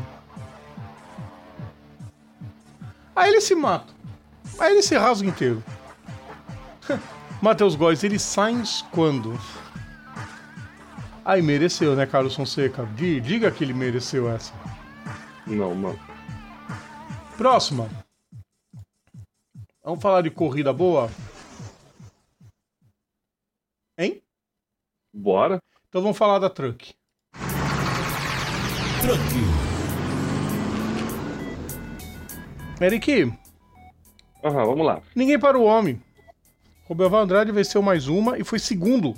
Aí ele se mata. Aí ele se rasga inteiro. Matheus Góes, ele sai quando? Aí mereceu, né, Carlos Fonseca? Di- Diga que ele mereceu essa. Não, mano. Próxima. Vamos falar de corrida boa? Hein? Bora. Então vamos falar da Truck. Truck. Eric, Aham, vamos lá. ninguém para o homem. Roberval Andrade venceu mais uma e foi segundo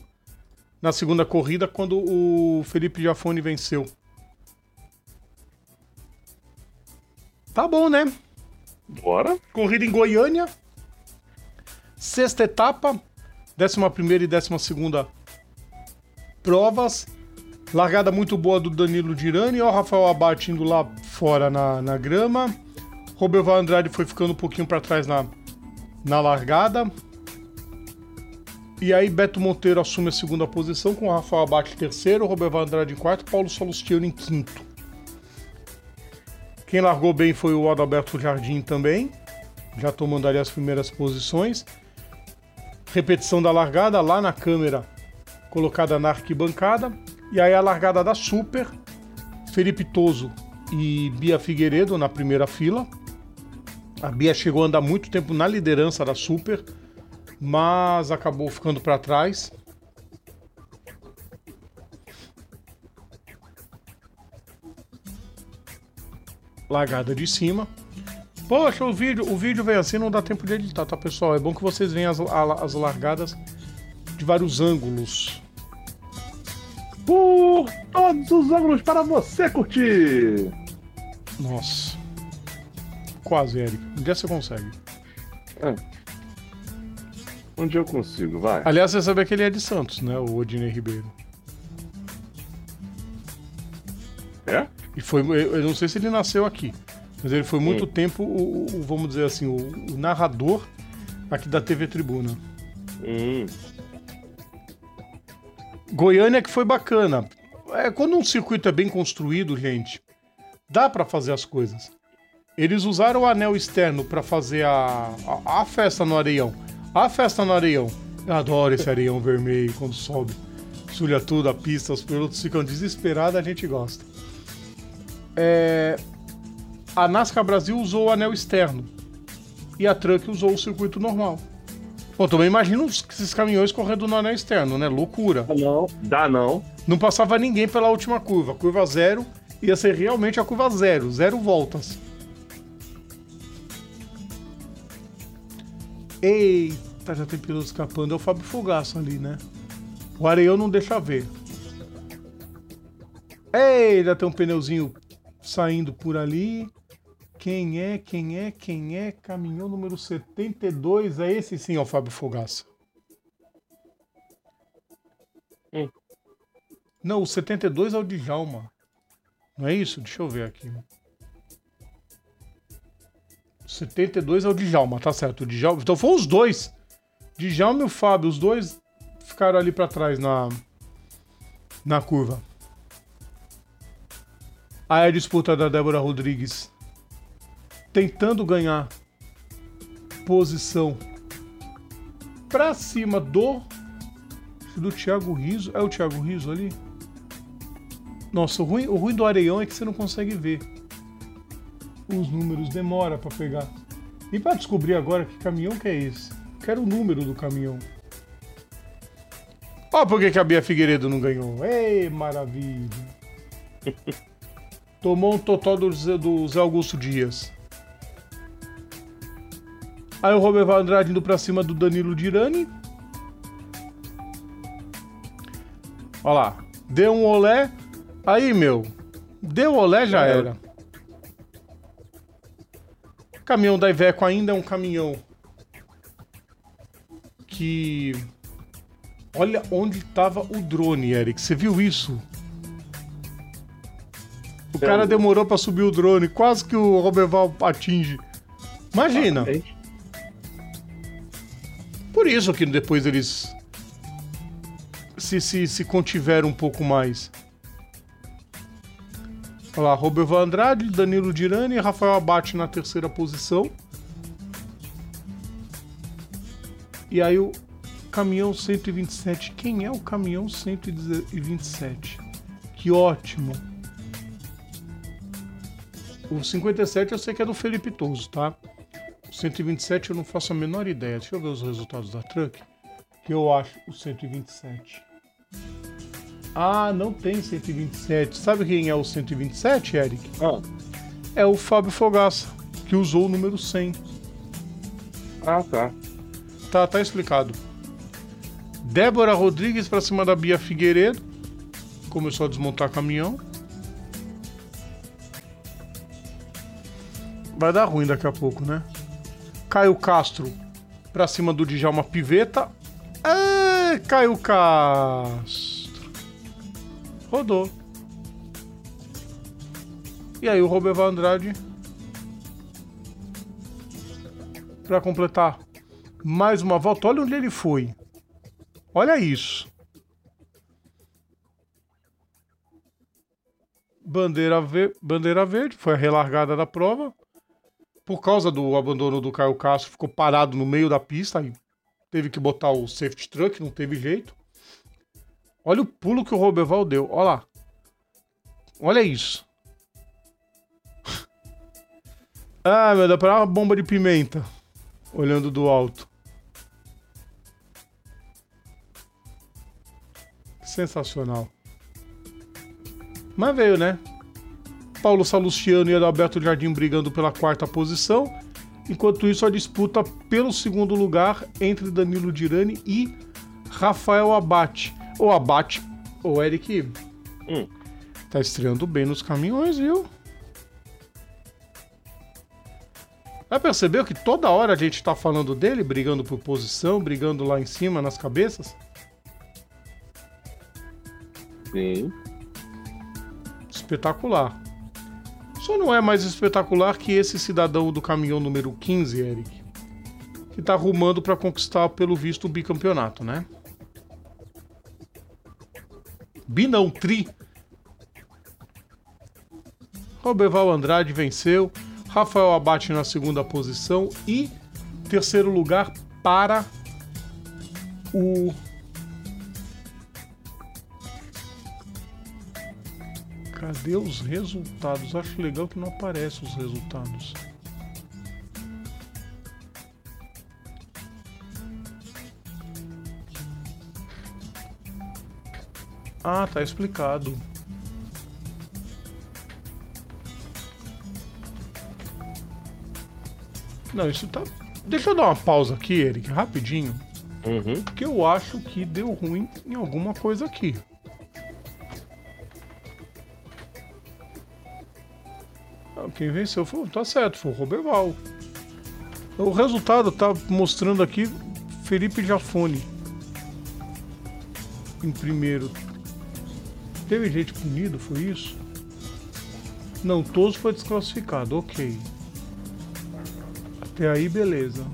na segunda corrida quando o Felipe Giafone venceu. Tá bom, né? Bora. Corrida em Goiânia. Sexta etapa. Décima primeira e décima segunda provas. Largada muito boa do Danilo Dirani. Ó, o Rafael Abate indo lá fora na, na grama. Roberval Andrade foi ficando um pouquinho para trás na, na largada. E aí Beto Monteiro assume a segunda posição com o Rafael Abate terceiro, Roberto Andrade em quarto Paulo Salustiano em quinto. Quem largou bem foi o Adalberto Jardim também, já tomando ali as primeiras posições. Repetição da largada lá na câmera colocada na arquibancada. E aí a largada da Super, Felipe Toso e Bia Figueiredo na primeira fila. A Bia chegou a andar muito tempo na liderança da Super, mas acabou ficando para trás. Largada de cima. Poxa, o vídeo, o vídeo vem assim, não dá tempo de editar, tá, pessoal? É bom que vocês venham as, as largadas de vários ângulos. Por todos os ângulos para você curtir! Nossa. Quase, Eric. Um dia você consegue. É. Um dia eu consigo, vai. Aliás, você sabe que ele é de Santos, né? O Odinei Ribeiro. É? E foi. Eu não sei se ele nasceu aqui. Mas ele foi muito hum. tempo, o, o, vamos dizer assim, o, o, narrador aqui da TV Tribuna. Hum. Goiânia que foi bacana. É, quando um circuito é bem construído, gente, dá para fazer as coisas. Eles usaram o anel externo para fazer a, a, a, festa no areião. A festa no areião. Eu adoro esse areião vermelho quando sobe. Sulha tudo, a pista, os pilotos ficam desesperados, a gente gosta. É, a NASCAR Brasil usou o anel externo e a Truck usou o circuito normal. Bom, também imagino esses caminhões correndo no anel externo, né? Loucura. Não, dá não. Não passava ninguém pela última curva. Curva zero ia ser realmente a curva zero, zero voltas. Eita, já tem piloto escapando. É o Fábio Fogaço ali, né? O Areião não deixa ver. Eita, tem um pneuzinho saindo por ali. Quem é, quem é, quem é? Caminhão número 72. É esse sim, é o Fábio Fogaça. Hum. Não, o 72 é o Djalma. Não é isso? Deixa eu ver aqui. O 72 é o Djalma, tá certo. O Djalma. Então foram os dois. Djalma e o Fábio, os dois ficaram ali para trás na, na curva. Aí a disputa da Débora Rodrigues tentando ganhar posição para cima do do Thiago Riso. É o Thiago Riso ali? Nossa, o ruim, o ruim do Areião é que você não consegue ver. Os números demora para pegar. E para descobrir agora que caminhão que é esse? Quero o número do caminhão. Ó, por que, a Bia Figueiredo não ganhou? Ei, maravilha. Tomou um total do, do Zé Augusto Dias. Aí o Robert Andrade indo pra cima do Danilo Dirani. Olha lá. Deu um olé. Aí, meu. Deu olé, já era. Caminhão da Iveco ainda é um caminhão que. Olha onde estava o drone, Eric. Você viu isso? O cara demorou para subir o drone, quase que o Roberval atinge. Imagina. Por isso que depois eles se, se, se contiveram um pouco mais. Olha lá, Roberval Andrade, Danilo Dirani e Rafael Abate na terceira posição. E aí o caminhão 127. Quem é o caminhão 127? Que ótimo. O 57 eu sei que é do Felipe Touso, tá? O 127 eu não faço a menor ideia. Deixa eu ver os resultados da Truck. Que eu acho o 127. Ah, não tem 127. Sabe quem é o 127, Eric? Ah. É o Fábio Fogaça, que usou o número 100. Ah, tá. Tá, tá explicado. Débora Rodrigues para cima da Bia Figueiredo. Começou a desmontar caminhão. Vai dar ruim daqui a pouco, né? Caio Castro pra cima do Djalma Piveta. É, Caio Castro. Rodou. E aí o Roberval Andrade para completar mais uma volta. Olha onde ele foi. Olha isso. Bandeira. Bandeira verde, foi a relargada da prova. Por causa do abandono do Caio Castro, ficou parado no meio da pista e teve que botar o safety truck, não teve jeito. Olha o pulo que o Roberval deu, olha lá. Olha isso. ah, meu, dá pra uma bomba de pimenta. Olhando do alto. Sensacional. Mas veio, né? Paulo Salustiano e Adalberto Jardim brigando pela quarta posição. Enquanto isso, a disputa pelo segundo lugar entre Danilo Dirani e Rafael Abate. O Abate, o Eric, Hum. tá estreando bem nos caminhões, viu? Já percebeu que toda hora a gente tá falando dele, brigando por posição, brigando lá em cima nas cabeças? Sim. Espetacular. Só não é mais espetacular que esse cidadão do caminhão número 15, Eric, que tá arrumando para conquistar, pelo visto, o bicampeonato, né? Bi não, tri. Roberval Andrade venceu, Rafael Abate na segunda posição e terceiro lugar para o Cadê os resultados? Acho legal que não aparecem os resultados. Ah, tá explicado. Não, isso tá. Deixa eu dar uma pausa aqui, Eric, rapidinho. Uhum. Porque eu acho que deu ruim em alguma coisa aqui. Quem venceu foi. Tá certo, foi o Roberval. O resultado tá mostrando aqui Felipe Jafone. Em primeiro. Teve gente punido, foi isso? Não, todos foi desclassificado, ok. Até aí, beleza.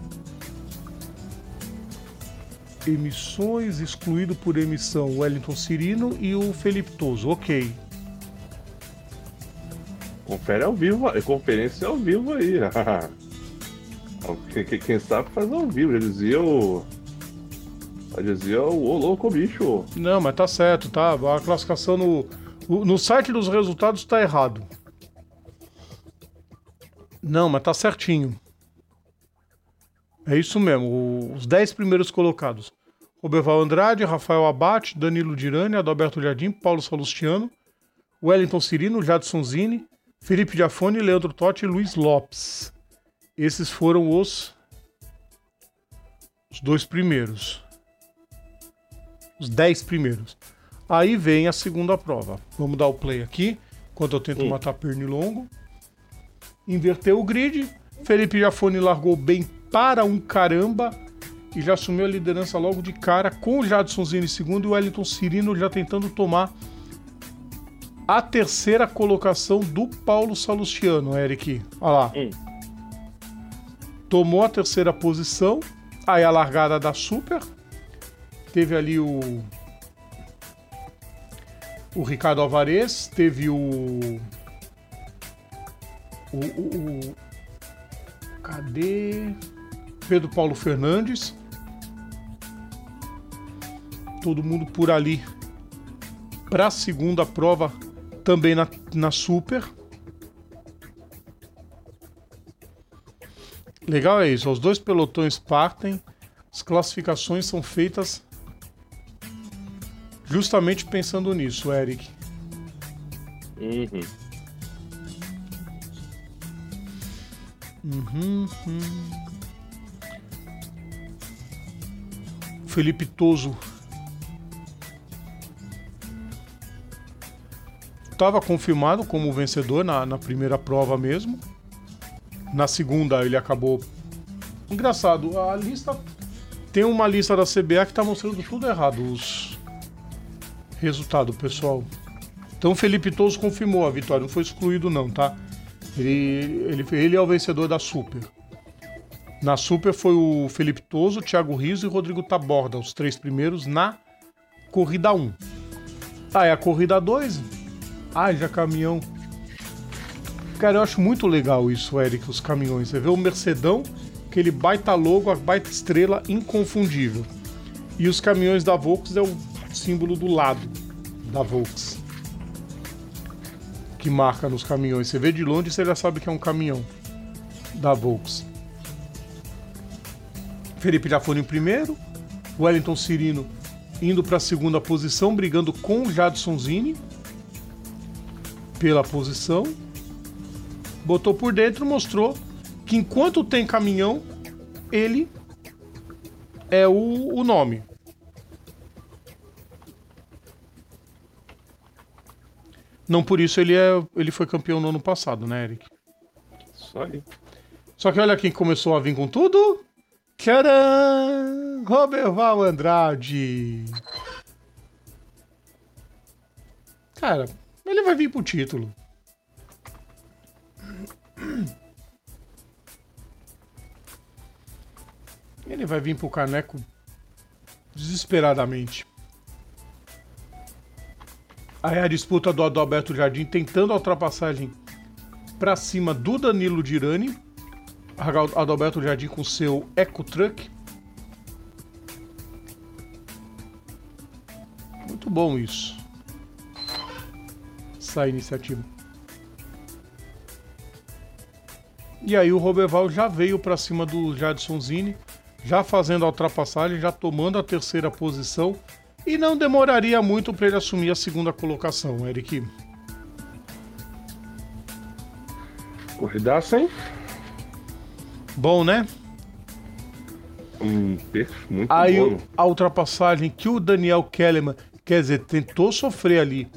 Emissões, excluído por emissão Wellington Cirino e o Felipe Toso, ok. Confere ao vivo, é conferência ao vivo aí. Quem- sabe faz ao vivo, já dizia o. Já dizia o louco bicho. Não, mas tá certo, tá? A classificação no, no site dos resultados tá errado. Não, mas tá certinho. É isso mesmo, os 10 primeiros colocados. Roberval Andrade, Rafael Abate, Danilo Dirani, Adalberto Jardim, Paulo Salustiano, Wellington Cirino, Jadson Zini, Felipe Diafone, Leandro Totti e Luiz Lopes. Esses foram os os dois primeiros. Os 10 primeiros. Aí vem a segunda prova. Vamos dar o play aqui, enquanto eu tento Hum. matar pernilongo. Inverteu o grid. Felipe Jafone largou bem para um caramba e já assumiu a liderança logo de cara com o Jadson Zini em segundo e o Wellington Cirino já tentando tomar a terceira colocação do Paulo Salustiano, Eric. Olha lá. Hum. Tomou a terceira posição. Aí a largada da Super. Teve ali o. O Ricardo Alvarez. Teve o. O. o- o- cadê? Pedro Paulo Fernandes. Todo mundo por ali. Para a segunda prova, também na, na Super. Legal é isso, os dois pelotões partem, as classificações são feitas justamente pensando nisso, Eric. Uhum. Uhum, uhum. Felipe Toso estava confirmado como vencedor na, na primeira prova mesmo. Na segunda ele acabou. Engraçado, a lista. Tem uma lista da CBA que tá mostrando tudo errado, os resultados, pessoal. Então Felipe Toso confirmou a vitória, não foi excluído não, tá? Ele, ele, ele é o vencedor da Super. Na Super foi o Felipe Toso, Thiago Riso e Rodrigo Taborda, os três primeiros na corrida 1. Ah, é a corrida 2? Já caminhão. Cara, eu acho muito legal isso, Eric, os caminhões. Você vê o Mercedão, aquele baita logo, a baita estrela inconfundível. E os caminhões da Volks é o símbolo do lado da Volks. Que marca nos caminhões. Você vê de longe, você já sabe que é um caminhão da Volks. Felipe já foi em primeiro. Wellington Cirino indo para a segunda posição, brigando com Jadson Zini pela posição. Botou por dentro, mostrou que enquanto tem caminhão, ele é o, o nome. Não por isso ele, é, ele foi campeão no ano passado, né, Eric? Só aí. Só que olha quem começou a vir com tudo. Tcharam! Roberval Andrade. Cara, ele vai vir pro título. Ele vai vir pro caneco desesperadamente. Aí a disputa do Adalberto Jardim tentando a ultrapassagem para cima do Danilo Dirani. Adalberto Jardim com seu Eco Truck. Muito bom isso. Essa iniciativa. E aí o Roberval já veio para cima do Jadson Zini, já fazendo a ultrapassagem, já tomando a terceira posição e não demoraria muito para ele assumir a segunda colocação, Eric. Corridaça, hein? Bom, né? Hum, muito Aí bom. a ultrapassagem que o Daniel Kellerman, quer dizer, tentou sofrer ali.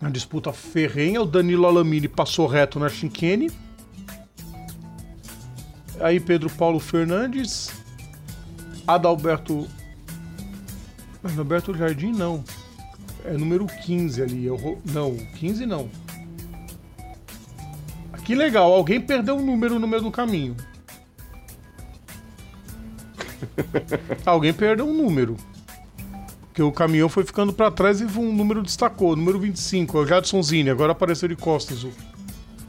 Na disputa ferrenha, o Danilo Alamini passou reto na chicane. Aí Pedro Paulo Fernandes, Adalberto. Adalberto Jardim não. É número 15 ali. é o Não, 15 não. Que legal, alguém perdeu um número no meio do caminho. alguém perdeu um número. Porque o caminhão foi ficando pra trás e um número destacou. Número 25, é o Jadson Zini. Agora apareceu de costas. o-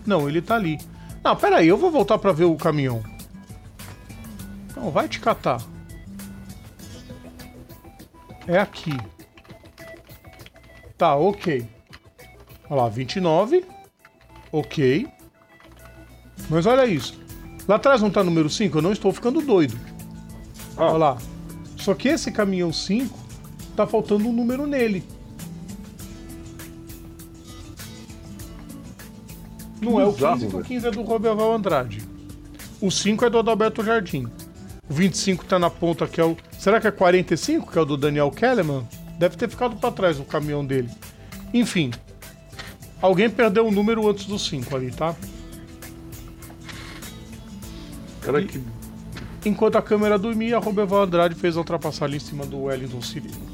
Não, ele tá ali. Não, pera aí, eu vou voltar pra ver o caminhão. Não, vai te catar. É aqui. Tá, ok. Olha lá, 29. Ok. Mas olha isso. Lá atrás não tá número 5? Eu não estou ficando doido. Ah. Olha lá. Só que esse caminhão 5 tá faltando um número nele. Não é o Bizarro, 15, que o velho. 15 é do Roberval Andrade. O 5 é do Adalberto Jardim. O 25 tá na ponta, que é o. Será que é 45, que é o do Daniel Kellerman? Deve ter ficado pra trás o caminhão dele. Enfim. Alguém perdeu o número antes do 5 ali, tá? Cara, que Enquanto a câmera dormia, Roberval Andrade fez a ultrapassagem em cima do Wellington Cirilo.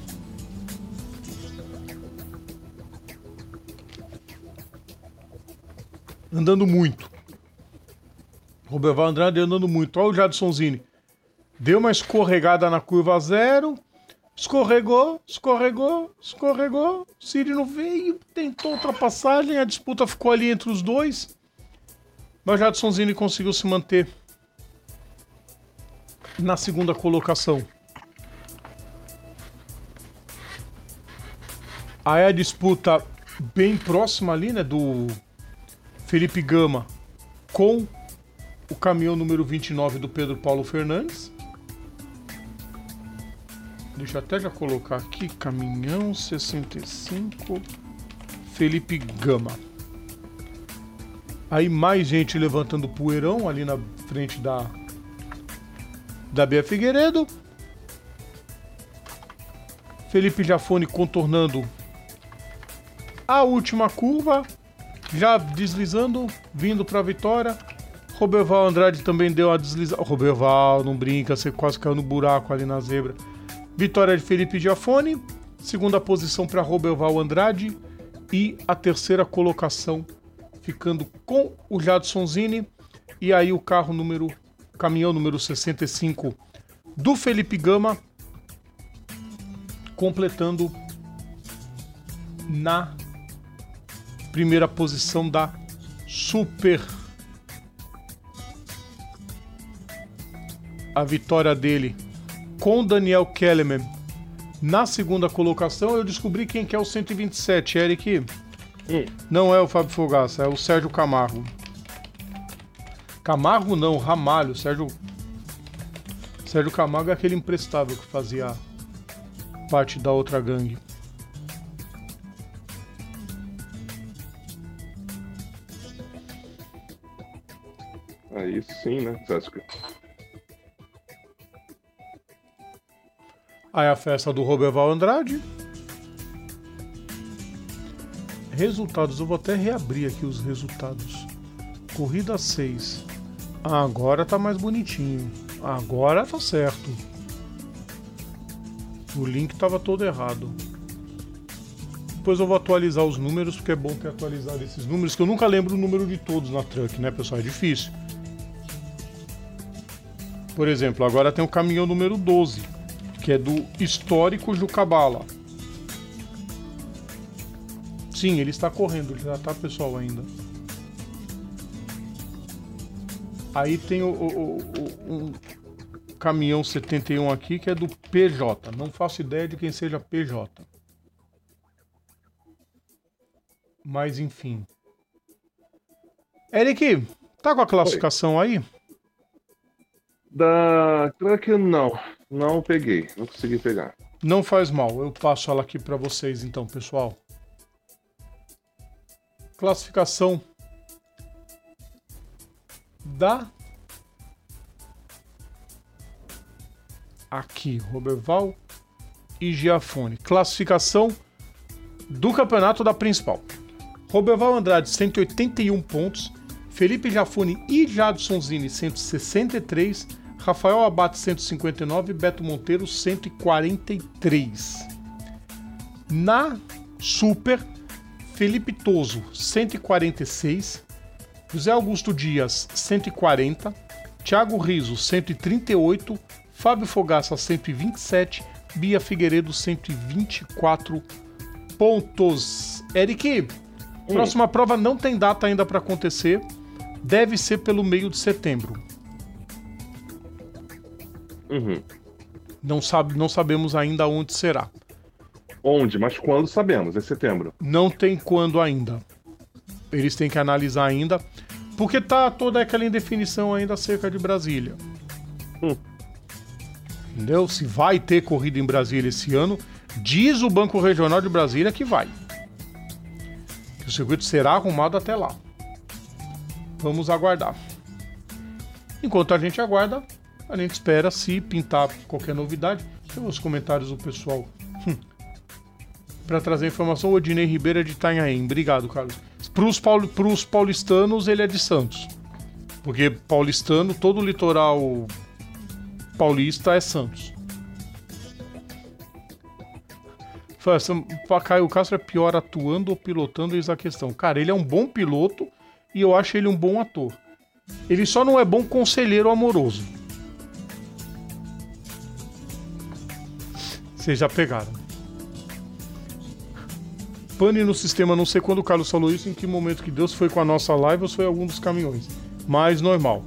Andando muito. Roberval Andrade andando muito. Olha o Jadson Zini. Deu uma escorregada na curva zero. Escorregou, escorregou, escorregou. Cirino veio, tentou ultrapassagem. A disputa ficou ali entre os dois. Mas o Jadson Zini conseguiu se manter na segunda colocação. Aí a disputa bem próxima ali, né, do Felipe Gama com o caminhão número 29 do Pedro Paulo Fernandes. Deixa eu até já colocar aqui, caminhão 65 Felipe Gama. Aí mais gente levantando poeirão ali na frente da da Bia Figueiredo. Felipe Jafone contornando a última curva, já deslizando, vindo para a vitória. Roberval Andrade também deu uma deslizada. Roberval, não brinca, você quase caiu no buraco ali na zebra. Vitória de Felipe Jafone, segunda posição para Roberval Andrade e a terceira colocação ficando com o Jadson Zini. E aí o carro número. Caminhão número 65 do Felipe Gama. Completando na primeira posição da Super. A vitória dele com Daniel Kellerman na segunda colocação. Eu descobri quem que é o 127, Eric. Não é o Fábio Fogaça, é o Sérgio Camargo. Camargo não, Ramalho. Sérgio. Sérgio Camargo é aquele imprestável que fazia parte da outra gangue. Sim, né, Jéssica? Aí a festa do Roberval Andrade. Resultados, eu vou até reabrir aqui os resultados. Corrida 6. Agora tá mais bonitinho. Agora tá certo. O link tava todo errado. Depois eu vou atualizar os números, porque é bom ter atualizado esses números, que eu nunca lembro o número de todos na truck, né, pessoal? É difícil. Por exemplo, agora tem o caminhão número 12, que é do histórico Jucabala. Sim, ele está correndo, já tá pessoal ainda. Aí tem o, o- o- um caminhão 71 aqui que é do PJ. Não faço ideia de quem seja PJ. Mas enfim. Eric, tá com a classificação aí? Da Truck não. Não peguei. Não consegui pegar. Não faz mal, eu passo ela aqui para vocês então, pessoal. Classificação da aqui, Roberval e Giafone. Classificação do campeonato da principal. Roberval Andrade 181 pontos, Felipe Giafone e Jadson Zini 163, Rafael Abate 159 e Beto Monteiro 143. Na Super, Felipe Toso 146, José Augusto Dias 140, Thiago Riso 138, Fábio Fogaça 127, Bia Figueiredo 124 pontos. Eric, próxima prova não tem data ainda para acontecer, deve ser pelo meio de setembro. Uhum. Não, sabe, não sabemos ainda onde será. Onde? Mas quando sabemos? É setembro. Não tem quando ainda. Eles têm que analisar ainda, porque tá toda aquela indefinição ainda acerca de Brasília. Hum. Entendeu? Se vai ter corrida em Brasília esse ano, diz o Banco Regional de Brasília que vai. Que o circuito será arrumado até lá. Vamos aguardar. Enquanto a gente aguarda, a gente espera se pintar qualquer novidade. Tem os comentários do pessoal para trazer informação, o Odinei Ribeiro é de Itanhaém. Obrigado, Carlos. Pauli, pros paulistanos, ele é de Santos. Porque paulistano, todo o litoral paulista é Santos. Caio Castro é pior atuando ou pilotando, eis a questão. Cara, ele é um bom piloto e eu acho ele um bom ator. Ele só não é bom conselheiro amoroso. Vocês já pegaram. Pane no sistema, não sei quando o Carlos falou isso, em que momento que Deus foi com a nossa live ou foi algum dos caminhões. Mas normal.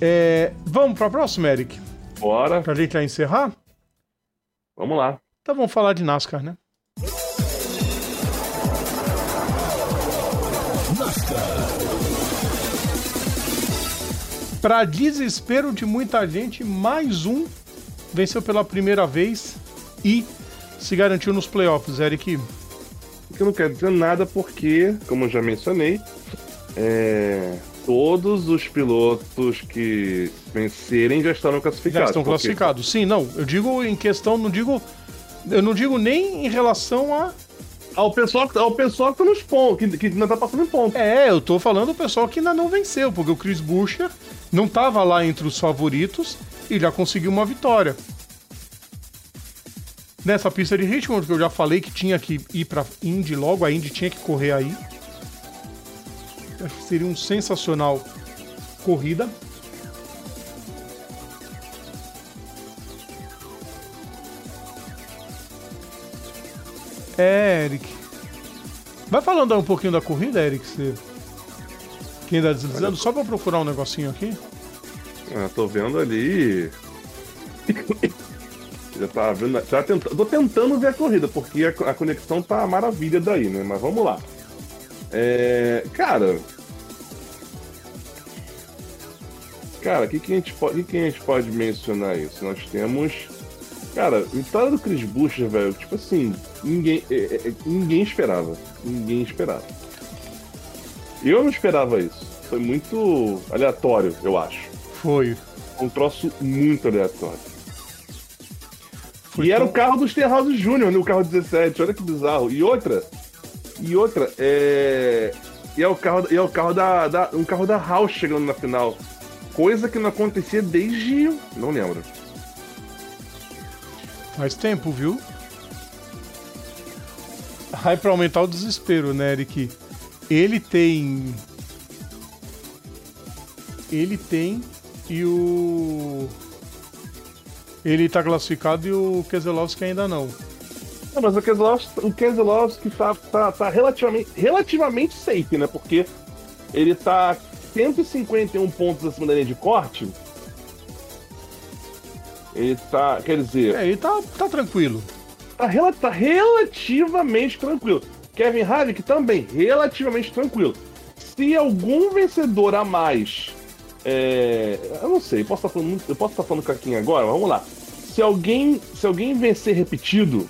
É, vamos pra próxima, Eric? Bora. Pra gente já encerrar? Vamos lá. Então vamos falar de NASCAR, né? Para desespero de muita gente, mais um venceu pela primeira vez e se garantiu nos playoffs, Eric. O que não quer dizer nada porque, como eu já mencionei, é, todos os pilotos que vencerem já estão Já classificados. estão porque- classificados. Sim, não. Eu digo em questão, não digo. Eu não digo nem em relação a. Ao pessoal, ao pessoal que tá nos pontos, que, que ainda tá passando em ponto. É, eu tô falando do pessoal que ainda não venceu, porque o Chris Buescher não tava lá entre os favoritos e já conseguiu uma vitória. Nessa pista de Richmond, que eu já falei que tinha que ir pra Indy logo, a Indy tinha que correr aí. Acho que seria um sensacional corrida. É, Eric. Vai falando um pouquinho da corrida, Eric. Você... Quem tá deslizando? Só pra procurar um negocinho aqui. Ah, tô vendo ali. Já tá vendo. Já tenta, tô tentando ver a corrida, porque a, a conexão tá maravilha daí, né? Mas vamos lá. É, cara. Cara, o que, que, a gente pode, que, que a gente pode mencionar isso? Nós temos. Cara, vitória do Chris Buescher, velho, tipo assim, ninguém, é, é, ninguém esperava. Ninguém esperava. Eu não esperava isso. Foi muito aleatório, eu acho. Foi. Um troço muito aleatório. Foi e era tão- o carro dos Terrazos Júnior, né? O carro 17, olha que bizarro. E outra, e outra, é. E é o carro, e é o carro da, da- Um carro da House chegando na final. Coisa que não acontecia desde. Não lembro. Faz tempo, viu? Aí pra aumentar o desespero, né, Eric? Ele tem. Ele tem e o. Ele tá classificado e o Keselowski ainda não. Não, mas o Keselowski, o Keselowski tá, tá, tá relativamente, relativamente safe, né? Porque ele tá 151 pontos acima da linha de corte. Ele tá. Quer dizer. É, ele tá, tá tranquilo. tá, rela- tá relativamente tranquilo. Kevin Harvick também, relativamente tranquilo. Se algum vencedor a mais. É, eu não sei, posso estar falando, muito- eu posso estar falando caquinha agora, vamos lá. Se alguém, se alguém vencer repetido,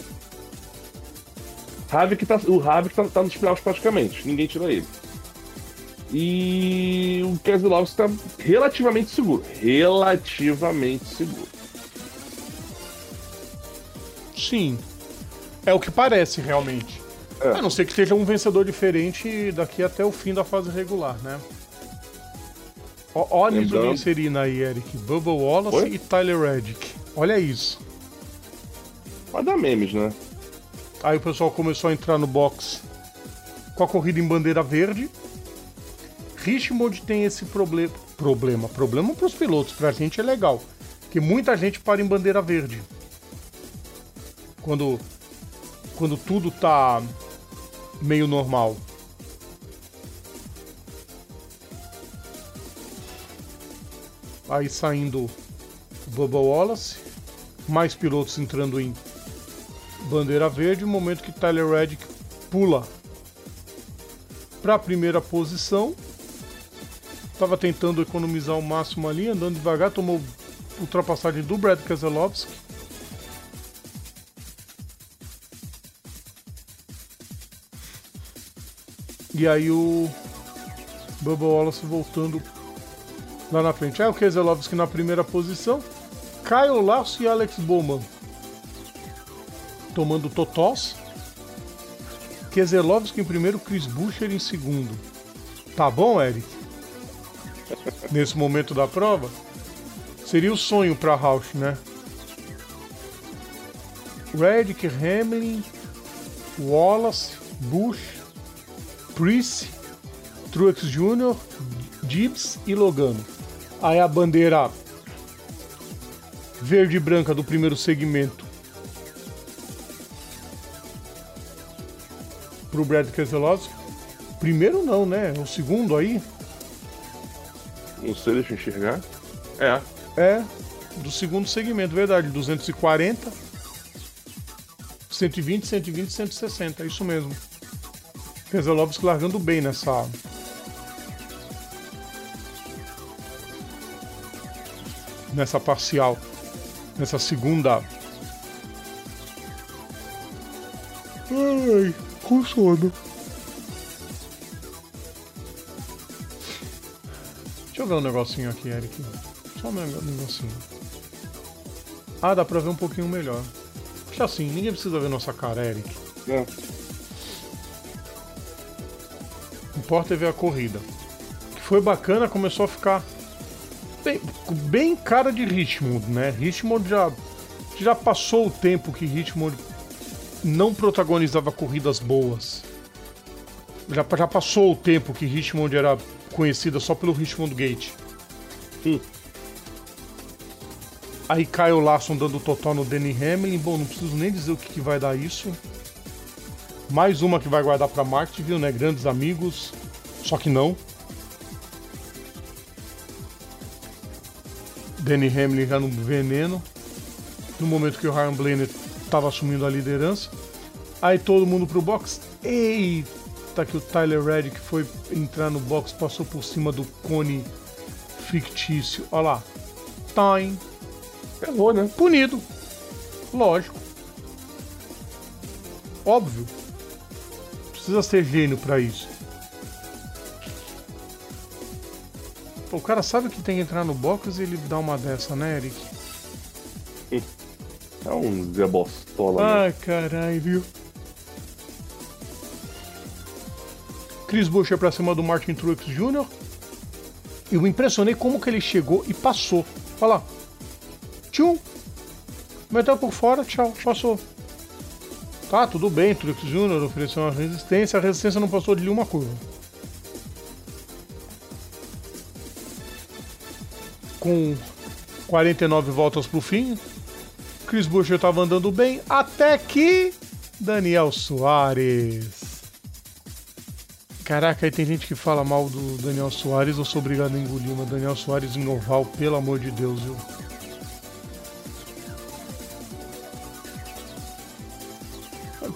Harvick tá, o Harvick tá, tá nos playoffs praticamente, ninguém tira ele. E o Keselowski está relativamente seguro. Relativamente seguro. Sim. É o que parece realmente. É. A não ser que seja um vencedor diferente daqui até o fim da fase regular, né? Isso Lembrando- vencerina aí, Eric. Bubba Wallace Oi? e Tyler Reddick. Olha isso. Vai dar memes, né? Aí o pessoal começou a entrar no box com a corrida em bandeira verde. Richmond tem esse proble problema. Problema para os pilotos, pra gente é legal. Que muita gente para em bandeira verde. Quando, quando tudo tá meio normal. Aí saindo Bubba Wallace, mais pilotos entrando em bandeira verde, o momento que Tyler Reddick pula para a primeira posição. Estava tentando economizar o máximo ali, andando devagar, tomou ultrapassagem do Brad Keselowski. E aí o Bubba Wallace voltando lá na frente. Aí o Keselowski na primeira posição. Kyle Lasso e Alex Bowman tomando totós. Keselowski em primeiro, Chris Buescher em segundo. Tá bom, Eric? Nesse momento da prova, seria o sonho para Rausch, né? Reddick, Hamlin, Wallace, Bush, Priest, Truex Jr., Gibbs e Logano. Aí a bandeira verde e branca do primeiro segmento pro Brad Keselowski. Primeiro não, né? O segundo aí Não sei, deixa eu enxergar. É. é do segundo segmento, verdade. 240, 120, 120, 160. É isso mesmo. Keselowski largando bem nessa. Nessa parcial. Nessa segunda. Ai, com sono. Deixa eu ver um negocinho aqui, Eric. Só um nego- negocinho. Ah, dá pra ver um pouquinho melhor. Deixa assim, ninguém precisa ver nossa cara, Eric. é. Importa é ver a corrida. Que foi bacana, começou a ficar bem, bem cara de Richmond, né? Richmond já, já passou o tempo que Richmond não protagonizava corridas boas. Já, já passou o tempo que Richmond era conhecida só pelo Richmond Gate. Hum. Aí Kyle Larson dando total no Danny Hamlin. Bom, não preciso nem dizer o que, que vai dar isso. Mais uma que vai guardar pra Martinsville, né? Grandes amigos. Só que não. Danny Hamlin já no veneno. No momento que o Ryan Blaney estava assumindo a liderança. Aí todo mundo pro box. Eita, que o Tyler Reddick foi entrar no box, passou por cima do cone fictício. Olha lá. Time. Ferrou, né? Punido. Lógico. Óbvio. Precisa ser gênio pra isso. O cara sabe que tem que entrar no box e ele dá uma dessa, né, Eric? É um Zé Bostola. né? Ai, caralho, viu? Chris Buescher pra cima do Martin Truex Jr. Eu me impressionei como que ele chegou e passou. Olha lá. Tchum. Meteu por fora, tchau, passou. Tá, tudo bem, Truex Jr. ofereceu uma resistência, a resistência não passou de nenhuma curva. Com 49 voltas pro fim, Chris Buescher estava andando bem, até que Daniel Soares. Caraca, aí tem gente que fala mal do Daniel Soares, eu sou obrigado a engolir, mas Daniel Soares em oval, pelo amor de Deus, viu?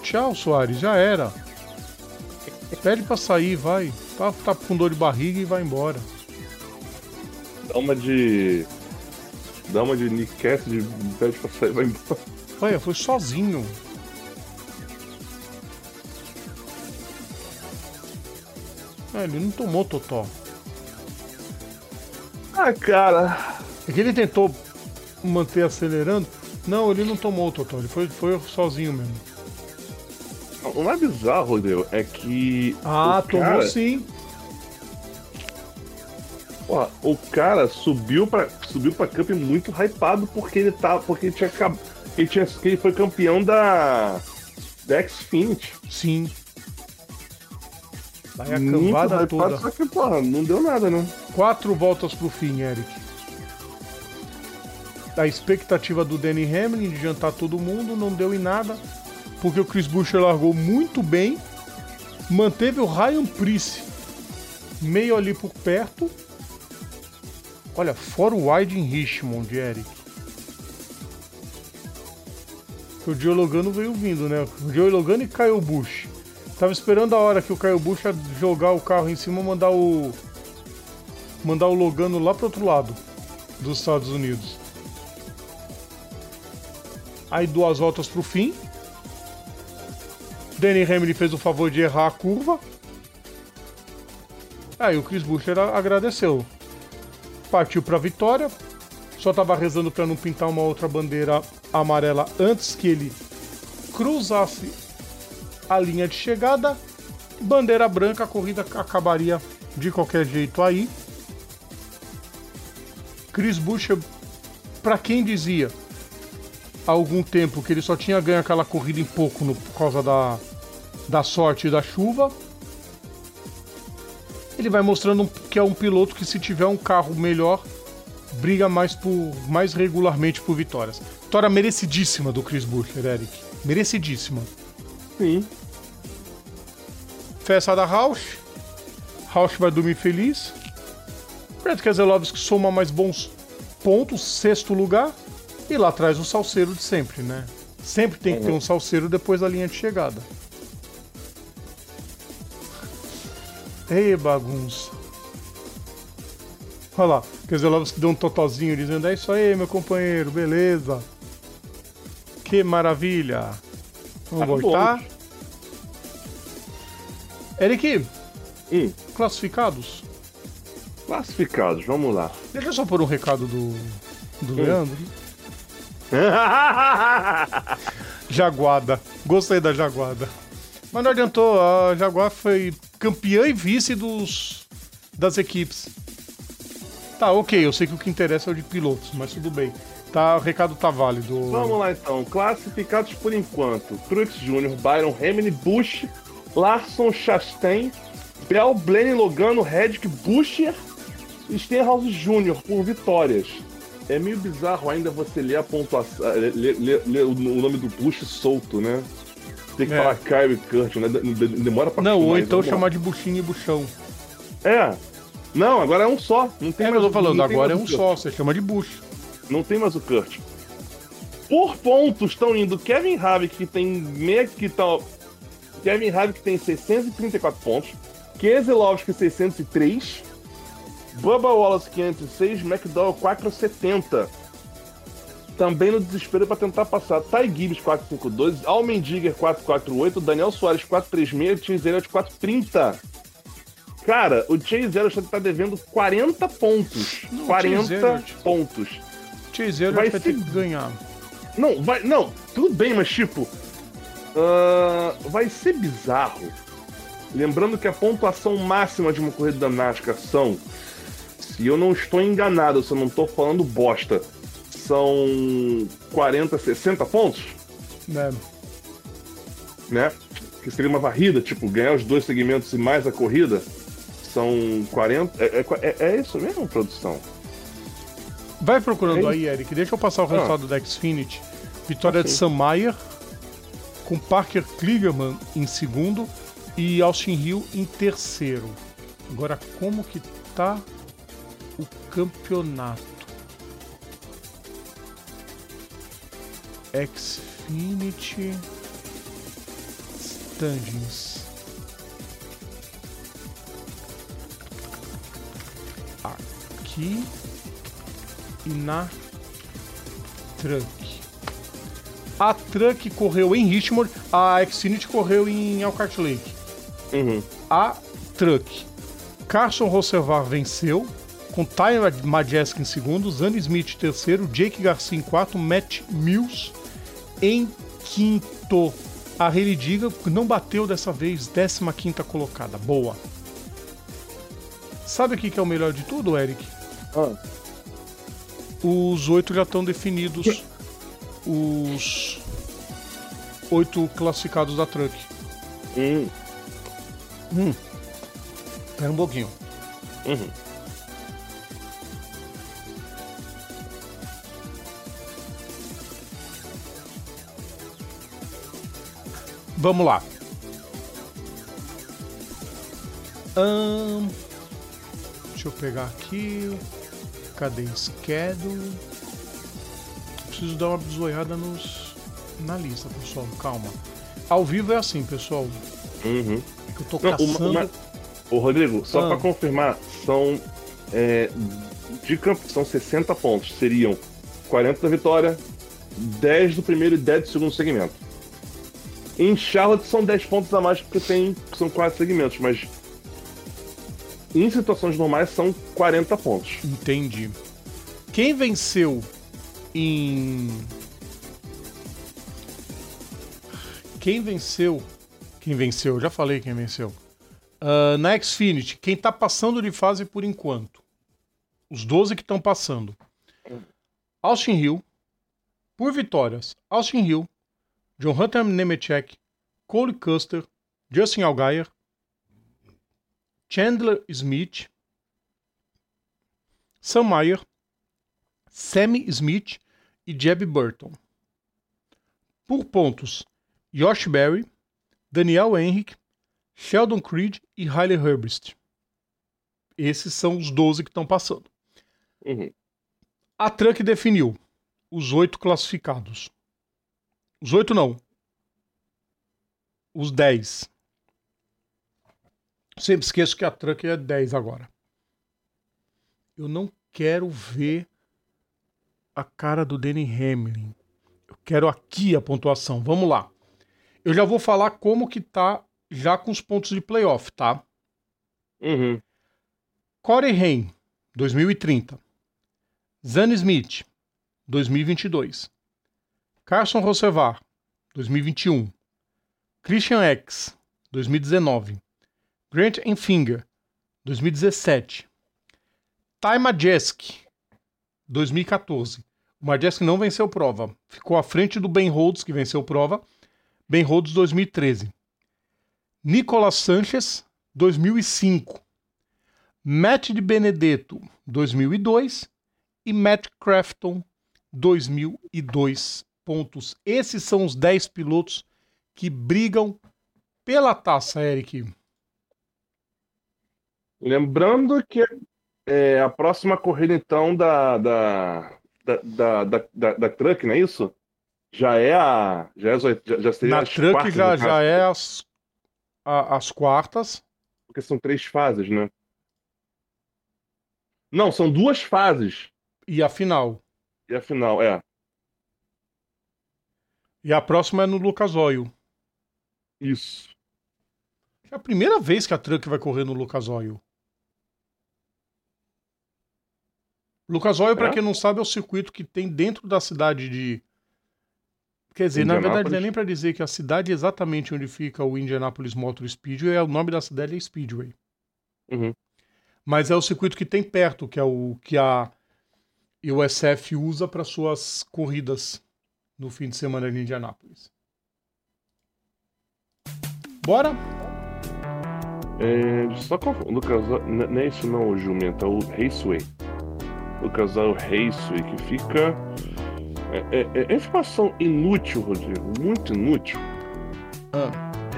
Tchau, Soares, já era. Pede pra sair, vai. Tá, tá com dor de barriga e vai embora. Dá uma de. Dá uma de Nick Cassidy, pede pra sair e vai embora. Olha, foi sozinho. É, ele não tomou totó. Ah, cara. É que ele tentou manter acelerando. Não, ele não tomou o totó, ele foi, foi sozinho mesmo. O mais bizarro, Rodrigo, é que. Ah, tomou sim. Ó, o cara subiu pra, subiu pra Cup muito hypado porque ele tá. Porque ele tinha ele, tinha, ele foi campeão da. Da Xfinity. Sim. Vai a Muito cambada hypado, toda. só que, porra, não deu nada, né? Quatro voltas pro fim, Eric. A expectativa do Danny Hamlin de jantar todo mundo não deu em nada, porque o Chris Buescher largou muito bem, manteve o Ryan Price meio ali por perto. Olha, fora o wide em Richmond, Eric. O Joe Logano veio vindo, né? O Joe Logano e Kyle Busch. Tava esperando a hora que o Kyle Busch ia jogar o carro em cima e mandar o mandar o Logano lá pro outro lado dos Estados Unidos. Aí duas voltas pro fim. Danny Hamlin fez o favor de errar a curva. Aí o Chris Buescher agradeceu. Partiu pra vitória. Só tava rezando para não pintar uma outra bandeira amarela antes que ele cruzasse a linha de chegada. Bandeira branca, a corrida acabaria de qualquer jeito aí. Chris Buescher, para quem dizia há algum tempo que ele só tinha ganho aquela corrida em pouco no- por causa da, da sorte e da chuva, ele vai mostrando que é um piloto que se tiver um carro melhor briga mais por mais regularmente por vitórias. Vitória merecidíssima do Chris Buescher, Eric. Merecidíssima. Sim. Festa da Rausch. Rausch vai dormir feliz. Brad Keselowski soma mais bons pontos, sexto lugar. E lá atrás o salseiro de sempre, né? Sempre tem que ter um salseiro depois da linha de chegada. Ei, bagunça. Olha lá, Keselowski deu um totozinho dizendo: É isso aí, meu companheiro, beleza. Que maravilha. Vamos Tá bom. voltar. Eric, Hum, classificados? classificados, vamos lá. Deixa eu só pôr um recado do, do Leandro. Jaguada. Gostei da Jaguada. Mas não adiantou, a Jaguar foi campeã e vice dos, das equipes. Tá, ok, eu sei que o que interessa é o de pilotos, mas tudo bem. Tá, o recado tá válido. Vamos lá então, classificados por enquanto: Truex Jr., Byron Hamlin, Bush, Larson Chastain, Bell, Blenny, Logano, Reddick, Buscher, Stenhouse Jr. por vitórias. É meio bizarro ainda você ler a pontuação, eh, ler, ler- ler o nome do Bush solto, né? Tem que É. falar Kyrie Kurt, né? De- de- Demora pra Não, ou então chamar de buchinho e buchão. É. Não, agora é um só. Não tem É, mais eu tô o- falando, agora é um só, você chama de bucho. Não tem mais o Kurt. Por pontos estão indo Kevin Havik, que tem meia que tá. Kevin Havik tem 634 pontos. Keselowski 603. Bubba Wallace 506. McDowell 470. Também no desespero para tentar passar Ty Gibbs 452, Almendiger 448, Daniel Soares 436, Chase Elliott 430. Cara, o Chase Elliott tá devendo 40 pontos. Não, o Chase 40 Elliott- pontos. Chase Elliott Vai vai, ser- ter que ganhar. Não, vai. Não, tudo bem, mas tipo. ah, vai ser bizarro. Lembrando que a pontuação máxima de uma corrida da NASCAR são. Se eu não estou enganado, se eu não estou falando bosta, são 40, 60 pontos, Né? né? Que seria uma varrida, tipo, ganhar os dois segmentos e mais a corrida. São 40. É, é, é isso mesmo, produção? Vai procurando É aí, Eric. Deixa eu passar o Ah. resultado da Xfinity. Vitória de Ok. Sam Mayer, com Parker Kligerman em segundo e Austin Hill em terceiro. Agora, como que tá o campeonato? Xfinity Standings. Aqui e na Truck. A Truck correu em Richmond, a Xfinity correu em Elkhart Lake. Uhum. A Truck. Carson Rossevar venceu, com Ty Majeski em segundo, Zane Smith terceiro, Jake Garcia em quarto, Matt Mills em quinto. A Haley Diga não bateu dessa vez, 15 colocada. Boa. Sabe o que é o melhor de tudo, Eric? Ah, Os oito já estão definidos. Os oito classificados da Truck. hum, Espera um pouquinho. uhum. Vamos lá. Ahn, deixa eu pegar aqui. Cadê schedule? Preciso dar uma bisoiada nos na lista, pessoal. Calma. Ao vivo é assim, pessoal. Uhum. É eu tô Não, caçando. uma- uma- Ô, Rodrigo, só Ah. pra confirmar, são. é, de campo, são 60 pontos. Seriam 40 da vitória, 10 do primeiro e 10 do segundo segmento. Em Charlotte são 10 pontos a mais porque tem, são 4 segmentos, mas em situações normais são 40 pontos. Entendi. Quem venceu em. Quem venceu? Quem venceu? Eu já falei quem venceu. Ah, na Xfinity, quem tá passando de fase por enquanto? Os 12 que estão passando. Austin Hill, por vitórias. Austin Hill, John Hunter Nemechek, Cole Custer, Justin Allgaier, Chandler Smith, Sam Mayer, Sammy Smith e Jeb Burton. Por pontos, Josh Berry, Daniel Henrique, Sheldon Creed e Riley Herbst. Esses são os 12 que estão passando. Uhum. A Truck definiu os oito classificados. Os oito não. Os 10. Sempre esqueço que a Truck é 10 agora. Eu não quero ver a cara do Danny Hamlin. Eu quero aqui a pontuação. Vamos lá. Eu já vou falar como que tá já com os pontos de playoff, tá? Uhum. Corey Haim, 2030. Zane Smith, 2022. Carson Rossevar, 2021. Christian X, 2019. Grant Enfinger, 2017. Ty Majeski, 2014. O Majeski não venceu prova. Ficou à frente do Ben Rhodes, que venceu prova. Ben Rhodes, 2013. Nicolas Sanchez, 2005. Matt de Benedetto 2002 e Matt Crafton 2002 pontos. Esses são os 10 pilotos que brigam pela taça, Eric. Lembrando que é, a próxima corrida, então, da, da, da, da, da, Truck, não é isso? Já é a. Já, é, já, já seria Na as Truck quartas, já, já é as, a- as quartas. Porque são três fases, né? Não, são duas fases. E a final. E a final, é. E a próxima é no Lucas Oil. Isso. É a primeira vez que a Truck vai correr no Lucas Oil. Lucas Oil, É? quem não sabe, é o circuito que tem dentro da cidade de. Quer dizer, na verdade, não é nem pra dizer que a cidade exatamente onde fica o Indianapolis Motor Speedway, é o nome da cidade é Speedway. Uhum. Mas é o circuito que tem perto, que é o que a USF usa para suas corridas no fim de semana de Indianápolis. Bora? É, só. Lucas Oil- n- não é isso não, o jumento, é o Raceway. Lucas Oil Raceway, que fica. É, é- é informação inútil, Rodrigo. Muito inútil.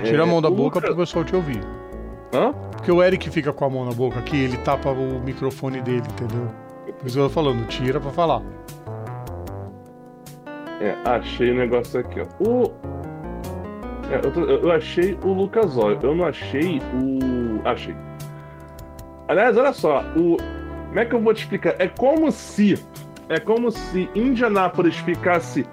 Tira a mão da É, o boca Lucas- pro pessoal te ouvir. Hã? Porque o Eric fica com a mão na boca aqui, ele tapa o microfone dele, entendeu? Por isso eu tô falando, tira pra falar. É, achei o negócio aqui, ó. O. É, eu, tô- eu achei o Lucas Oil, eu não achei o. Achei. Aliás, olha só, o. Como é que eu vou te explicar? É como se. É como se Indianápolis ficasse.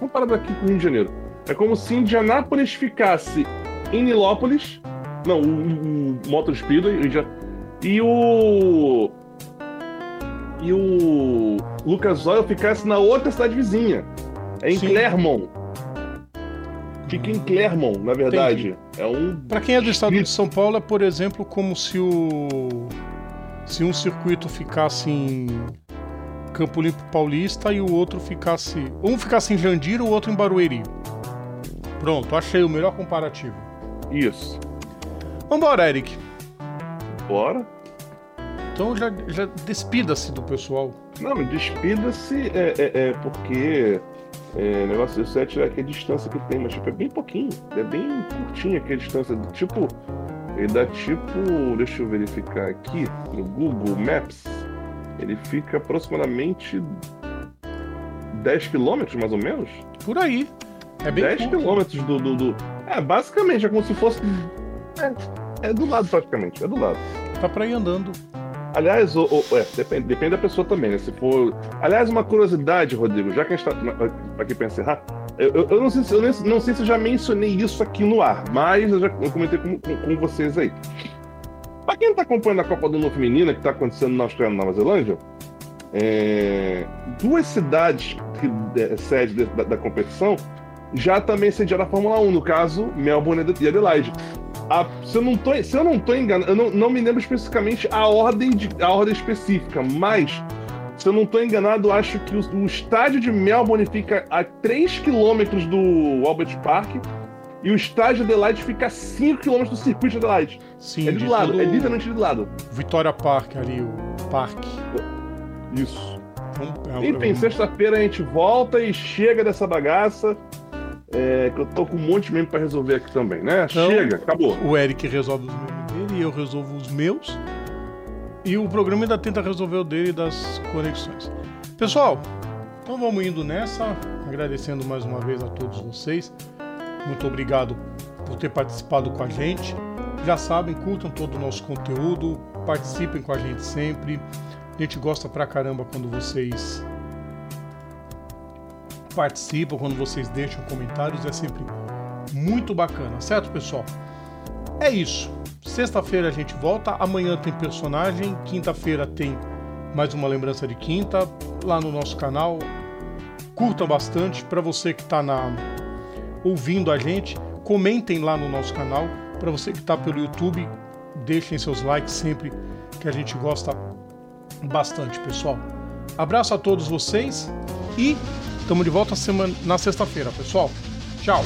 Vamos parar daqui com o Rio de Janeiro. É como se Indianápolis ficasse em Nilópolis. Não, o, o Motor Speedway. E o. E o Lucas Oil ficasse na outra cidade vizinha. É em Sim. Clermont. Fica em Clermont, na verdade. É um. Pra quem é do estado de São Paulo, é, por exemplo, como se o. Se um circuito ficasse em Campo Limpo Paulista e o outro ficasse. Um ficasse em Jandira, o outro em Barueri. Pronto, achei o melhor comparativo. Isso. Vambora, Eric. Bora. Então já, já despida-se do pessoal. Não, despida-se, é, é, é porque é, o negócio disso é tirar aqui a distância que tem, mas tipo, é bem pouquinho, é bem curtinha aqui a distância. do- Tipo, ele dá tipo, deixa eu verificar aqui, no Google Maps, ele fica aproximadamente 10 quilômetros, mais ou menos. Por aí. É bem 10 curto. quilômetros do, do, do- É, basicamente, é como se fosse. É, é do lado praticamente, é do lado. Tá pra ir andando. Aliás, o, o- é, depende, depende da pessoa também, né? Se for. Aliás, uma curiosidade, Rodrigo, já que a gente tá aqui pra encerrar, eu, eu- eu não, sei se, eu nem- não sei se eu já mencionei isso aqui no ar, mas eu já eu comentei com, com- com vocês aí. Pra quem tá acompanhando a Copa do Mundo Feminina, que tá acontecendo na Austrália e na Nova Zelândia, é, duas cidades que é, sede de- da, da competição já também sediaram a Fórmula 1, no caso, Melbourne e Adelaide. A- se, eu não tô, se eu não tô enganado, eu não, não me lembro especificamente a ordem, de, a ordem específica, mas se eu não tô enganado, acho que o, o estádio de Melbourne fica a 3 km do Albert Park e o estádio de Adelaide fica a 5 km do circuito de Adelaide. Sim, É de lado, todo é literalmente de lado. Vitória Park ali, o parque. Isso. Então, é Enfim, é sexta-feira a gente volta e chega dessa bagaça. É, que eu tô com um monte de membro pra resolver aqui também, né? Então- chega, acabou. O Eric resolve os meus dele e eu resolvo os meus. E o programa ainda tenta resolver o dele das conexões. Pessoal, então vamos indo nessa. Agradecendo mais uma vez a todos vocês. Muito obrigado por ter participado com a gente. Já sabem, curtam todo o nosso conteúdo, participem com a gente sempre. A gente gosta pra caramba quando vocês participam, quando vocês deixam comentários, é sempre muito bacana, certo, pessoal? É isso. Sexta-feira a gente volta, amanhã tem personagem, quinta-feira tem mais uma lembrança de quinta lá no nosso canal. Curtam bastante para você que está na ouvindo a gente, comentem lá no nosso canal. Para você que está pelo YouTube, deixem seus likes sempre que a gente gosta bastante, pessoal. Abraço a todos vocês e estamos de volta semana, na sexta-feira, pessoal. Tchau.